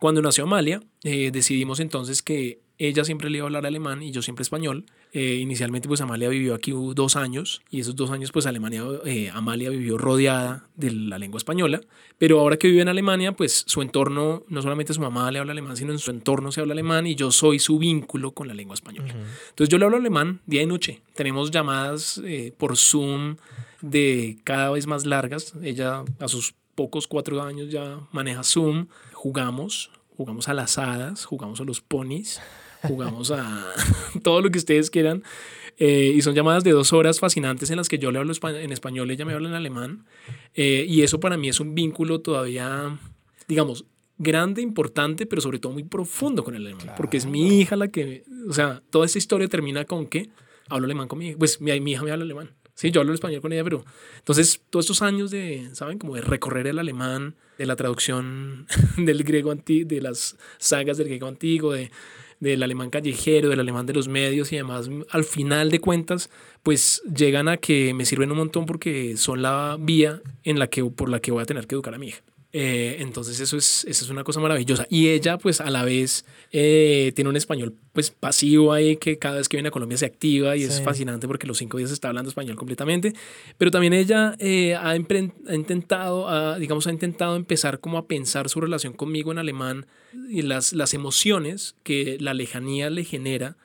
Cuando nació Amalia, eh, decidimos entonces que ella siempre le iba a hablar alemán y yo siempre español. Eh, inicialmente pues Amalia vivió aquí dos años y esos dos años pues Alemania, eh, Amalia vivió rodeada de la lengua española, pero ahora que vive en Alemania pues su entorno, no solamente su mamá le habla alemán, sino en su entorno se habla alemán y yo soy su vínculo con la lengua española. Entonces yo le hablo alemán día y noche, tenemos llamadas por Zoom de cada vez más largas, ella a sus pocos cuatro años ya maneja Zoom, jugamos, jugamos a las hadas, jugamos a los ponis, jugamos a *laughs* todo lo que ustedes quieran. Eh, y son llamadas de dos horas fascinantes en las que yo le hablo en español, ella me habla en alemán. Eh, y eso para mí es un vínculo todavía, digamos, grande, importante, pero sobre todo muy profundo con el alemán. Porque es mi hija la que, o sea, toda esta historia termina con que hablo alemán con mi hija. Pues mi, mi hija me habla alemán. Sí, yo hablo español con ella, pero entonces todos estos años de, ¿saben? Como de recorrer el alemán, de la traducción *laughs* del griego antiguo, de las sagas del griego antiguo, de del alemán callejero, del alemán de los medios y demás, al final de cuentas, pues llegan a que me sirven un montón porque son la vía en la que, por la que voy a tener que educar a mi hija. Eh, entonces eso es, eso es una cosa maravillosa. Y ella pues a la vez eh, tiene un español pues pasivo ahí que cada vez que viene a Colombia se activa y es fascinante porque los cinco días está hablando español completamente. Pero también ella eh, ha, intentado, digamos, ha intentado empezar como a pensar su relación conmigo en alemán y las, las emociones que la lejanía le genera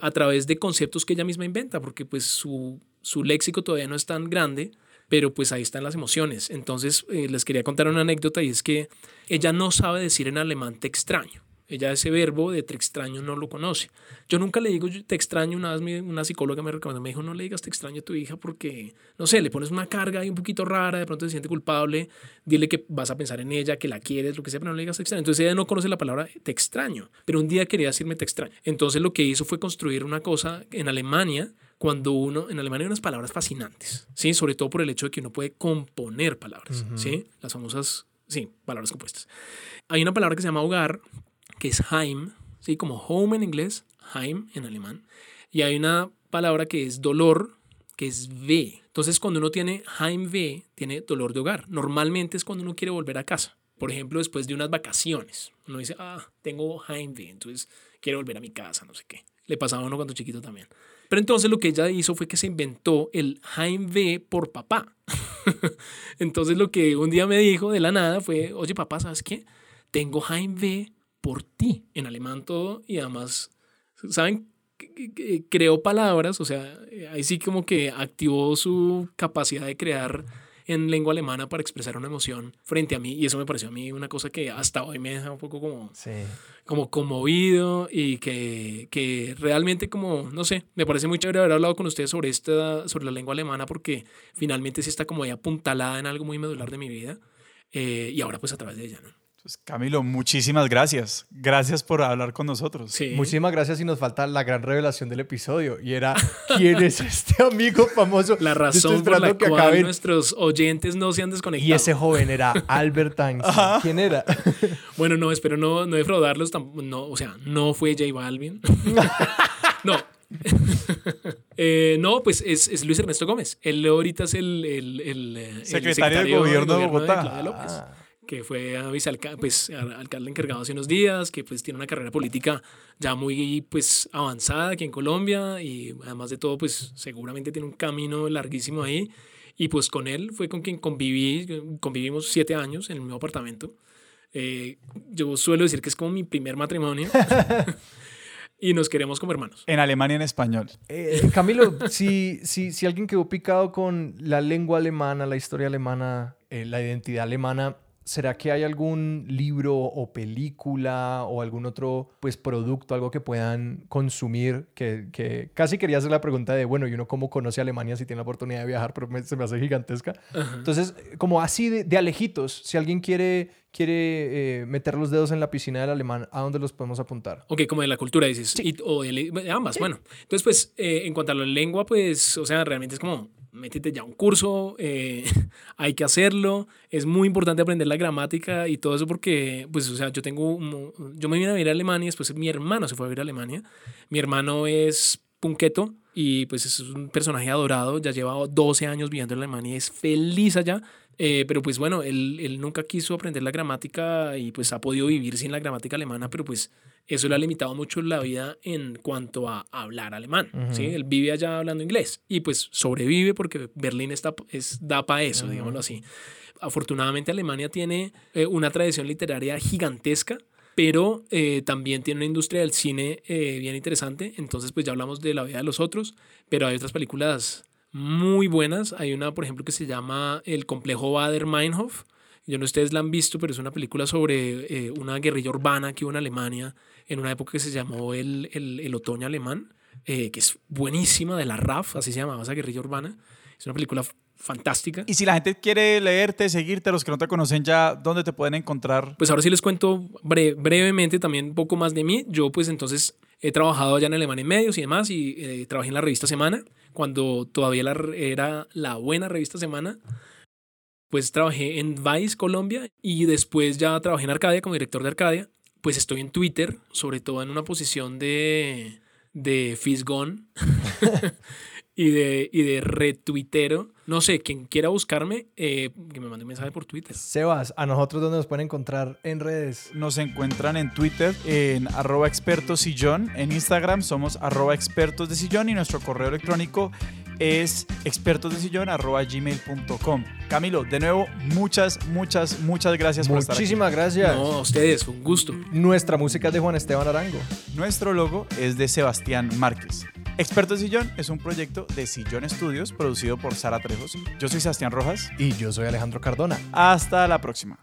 a través de conceptos que ella misma inventa porque pues su, su léxico todavía no es tan grande pero pues ahí están las emociones. Entonces eh, les quería contar una anécdota y es que ella no sabe decir en alemán te extraño. Ella ese verbo de te extraño no lo conoce. Yo nunca le digo te extraño, una vez una psicóloga me recomendó, me dijo no le digas te extraño a tu hija porque, no sé, le pones una carga ahí un poquito rara, de pronto se siente culpable, dile que vas a pensar en ella, que la quieres, lo que sea, pero no le digas te extraño. Entonces ella no conoce la palabra te extraño, pero un día quería decirme te extraño. Entonces lo que hizo fue construir una cosa en Alemania cuando uno, en Alemania hay unas palabras fascinantes, ¿sí? Sobre todo por el hecho de que uno puede componer palabras, ¿sí? Las famosas, sí, palabras compuestas. Hay una palabra que se llama hogar, que es Heim, ¿sí? Como home en inglés, Heim en alemán. Y hay una palabra que es dolor, que es V. Entonces, cuando uno tiene Heimweh, tiene dolor de hogar. Normalmente es cuando uno quiere volver a casa. Por ejemplo, después de unas vacaciones. Uno dice, ah, tengo Heimweh, entonces quiero volver a mi casa, no sé qué. Le pasaba a uno cuando chiquito también. Pero entonces lo que ella hizo fue que se inventó el Jaime por papá. *laughs* entonces lo que un día me dijo de la nada fue, oye papá, ¿sabes qué? Tengo Jaime por ti, en alemán todo, y además, ¿saben? Creó palabras, o sea, ahí sí como que activó su capacidad de crear en lengua alemana para expresar una emoción frente a mí. Y eso me pareció a mí una cosa que hasta hoy me deja un poco como, como conmovido y que, que realmente como, no sé, me parece muy chévere haber hablado con ustedes sobre, esta, sobre la lengua alemana porque finalmente sí está como ahí apuntalada en algo muy medular de mi vida. Eh, y ahora pues a través de ella, ¿no? Pues Camilo, muchísimas gracias. Gracias por hablar con nosotros. Sí. Muchísimas gracias y nos falta la gran revelación del episodio y era ¿quién es este amigo famoso? La razón por la que cual nuestros oyentes no se han desconectado. Y ese joven era Albert Einstein. ¿Quién era? *laughs* bueno, no, espero no, no defraudarlos. No, o sea, no fue J Balvin. *laughs* no, *laughs* eh, no, pues es, es, Luis Ernesto Gómez. Él ahorita es el, el, el, secretario, del gobierno, de Bogotá. De que fue vicealcalde, pues, alcalde encargado hace unos días, que pues tiene una carrera política ya muy pues avanzada aquí en Colombia y además de todo pues seguramente tiene un camino larguísimo ahí y pues con él fue con quien conviví, convivimos siete años en el mismo apartamento. Eh, yo suelo decir que es como mi primer matrimonio. *laughs* *laughs* y nos queremos como hermanos. En Alemania en español. Eh, Camilo, si, si, si alguien quedó picado con la lengua alemana, la historia alemana, eh, la identidad alemana, ¿Será que hay algún libro o película o algún otro pues, producto, algo que puedan consumir? Que, que casi quería hacer la pregunta de, bueno, ¿y uno cómo conoce Alemania si tiene la oportunidad de viajar? Pero se me hace gigantesca. Entonces, como así de, de, alejitos, si alguien quiere, quiere eh, meter los dedos en la piscina del alemán, ¿a dónde los podemos apuntar? Ok, como de la cultura dices. o de, ambas, bueno. Entonces, pues, eh, en cuanto a la lengua, pues, o sea, realmente es como métete ya un curso, eh, *laughs* hay que hacerlo, es muy importante aprender la gramática y todo eso porque, pues, o sea, yo tengo, yo me vine a vivir a Alemania, después mi hermano se fue a vivir a Alemania, mi hermano es punqueto y pues es un personaje adorado, ya lleva 12 años viviendo en Alemania, es feliz allá, eh, pero pues bueno, él, él nunca quiso aprender la gramática y pues ha podido vivir sin la gramática alemana, pero pues eso le ha limitado mucho la vida en cuanto a hablar alemán. ¿sí? Él vive allá hablando inglés y pues sobrevive porque Berlín está, es, da para eso, digámoslo así. Afortunadamente Alemania tiene eh, una tradición literaria gigantesca, pero eh, también tiene una industria del cine eh, bien interesante. Entonces pues ya hablamos de la vida de los otros, pero hay otras películas muy buenas. Hay una, por ejemplo, que se llama El complejo Bader-Meinhof. Yo no sé si ustedes la han visto, pero es una película sobre una guerrilla urbana que hubo en Alemania en una época que se llamó el, el, el otoño alemán, eh, que es buenísima, de la RAF, así se llamaba esa guerrilla urbana. Es una película fantástica. Y si la gente quiere leerte, seguirte, los que no te conocen ya, ¿dónde te pueden encontrar? Pues ahora sí les cuento brevemente también un poco más de mí. Yo pues entonces he trabajado allá en Alemania en medios y demás y eh, trabajé en la revista Semana, cuando todavía era la buena revista Semana. Pues trabajé en Vice Colombia y después ya trabajé en Arcadia como director de Arcadia pues estoy en Twitter, sobre todo en una posición de, de fisgón *laughs* y de, y de. No sé, quien quiera buscarme, eh, que me mande un mensaje por Twitter. Sebas, ¿a nosotros dónde nos pueden encontrar en redes? Nos encuentran en Twitter en arroba expertos sillón. En Instagram somos arroba expertos de sillón y nuestro correo electrónico es expertosdesillón arroba gmail.com. Camilo, de nuevo, muchas, muchas, muchas gracias por estar aquí. Muchísimas gracias. No, a ustedes, un gusto. Nuestra música es de Juan Esteban Arango. Nuestro logo es de Sebastián Márquez. Expertos de Sillón es un proyecto de Sillón Estudios producido por Sara Trejos. Yo soy Sebastián Rojas. Y yo soy Alejandro Cardona. Hasta la próxima.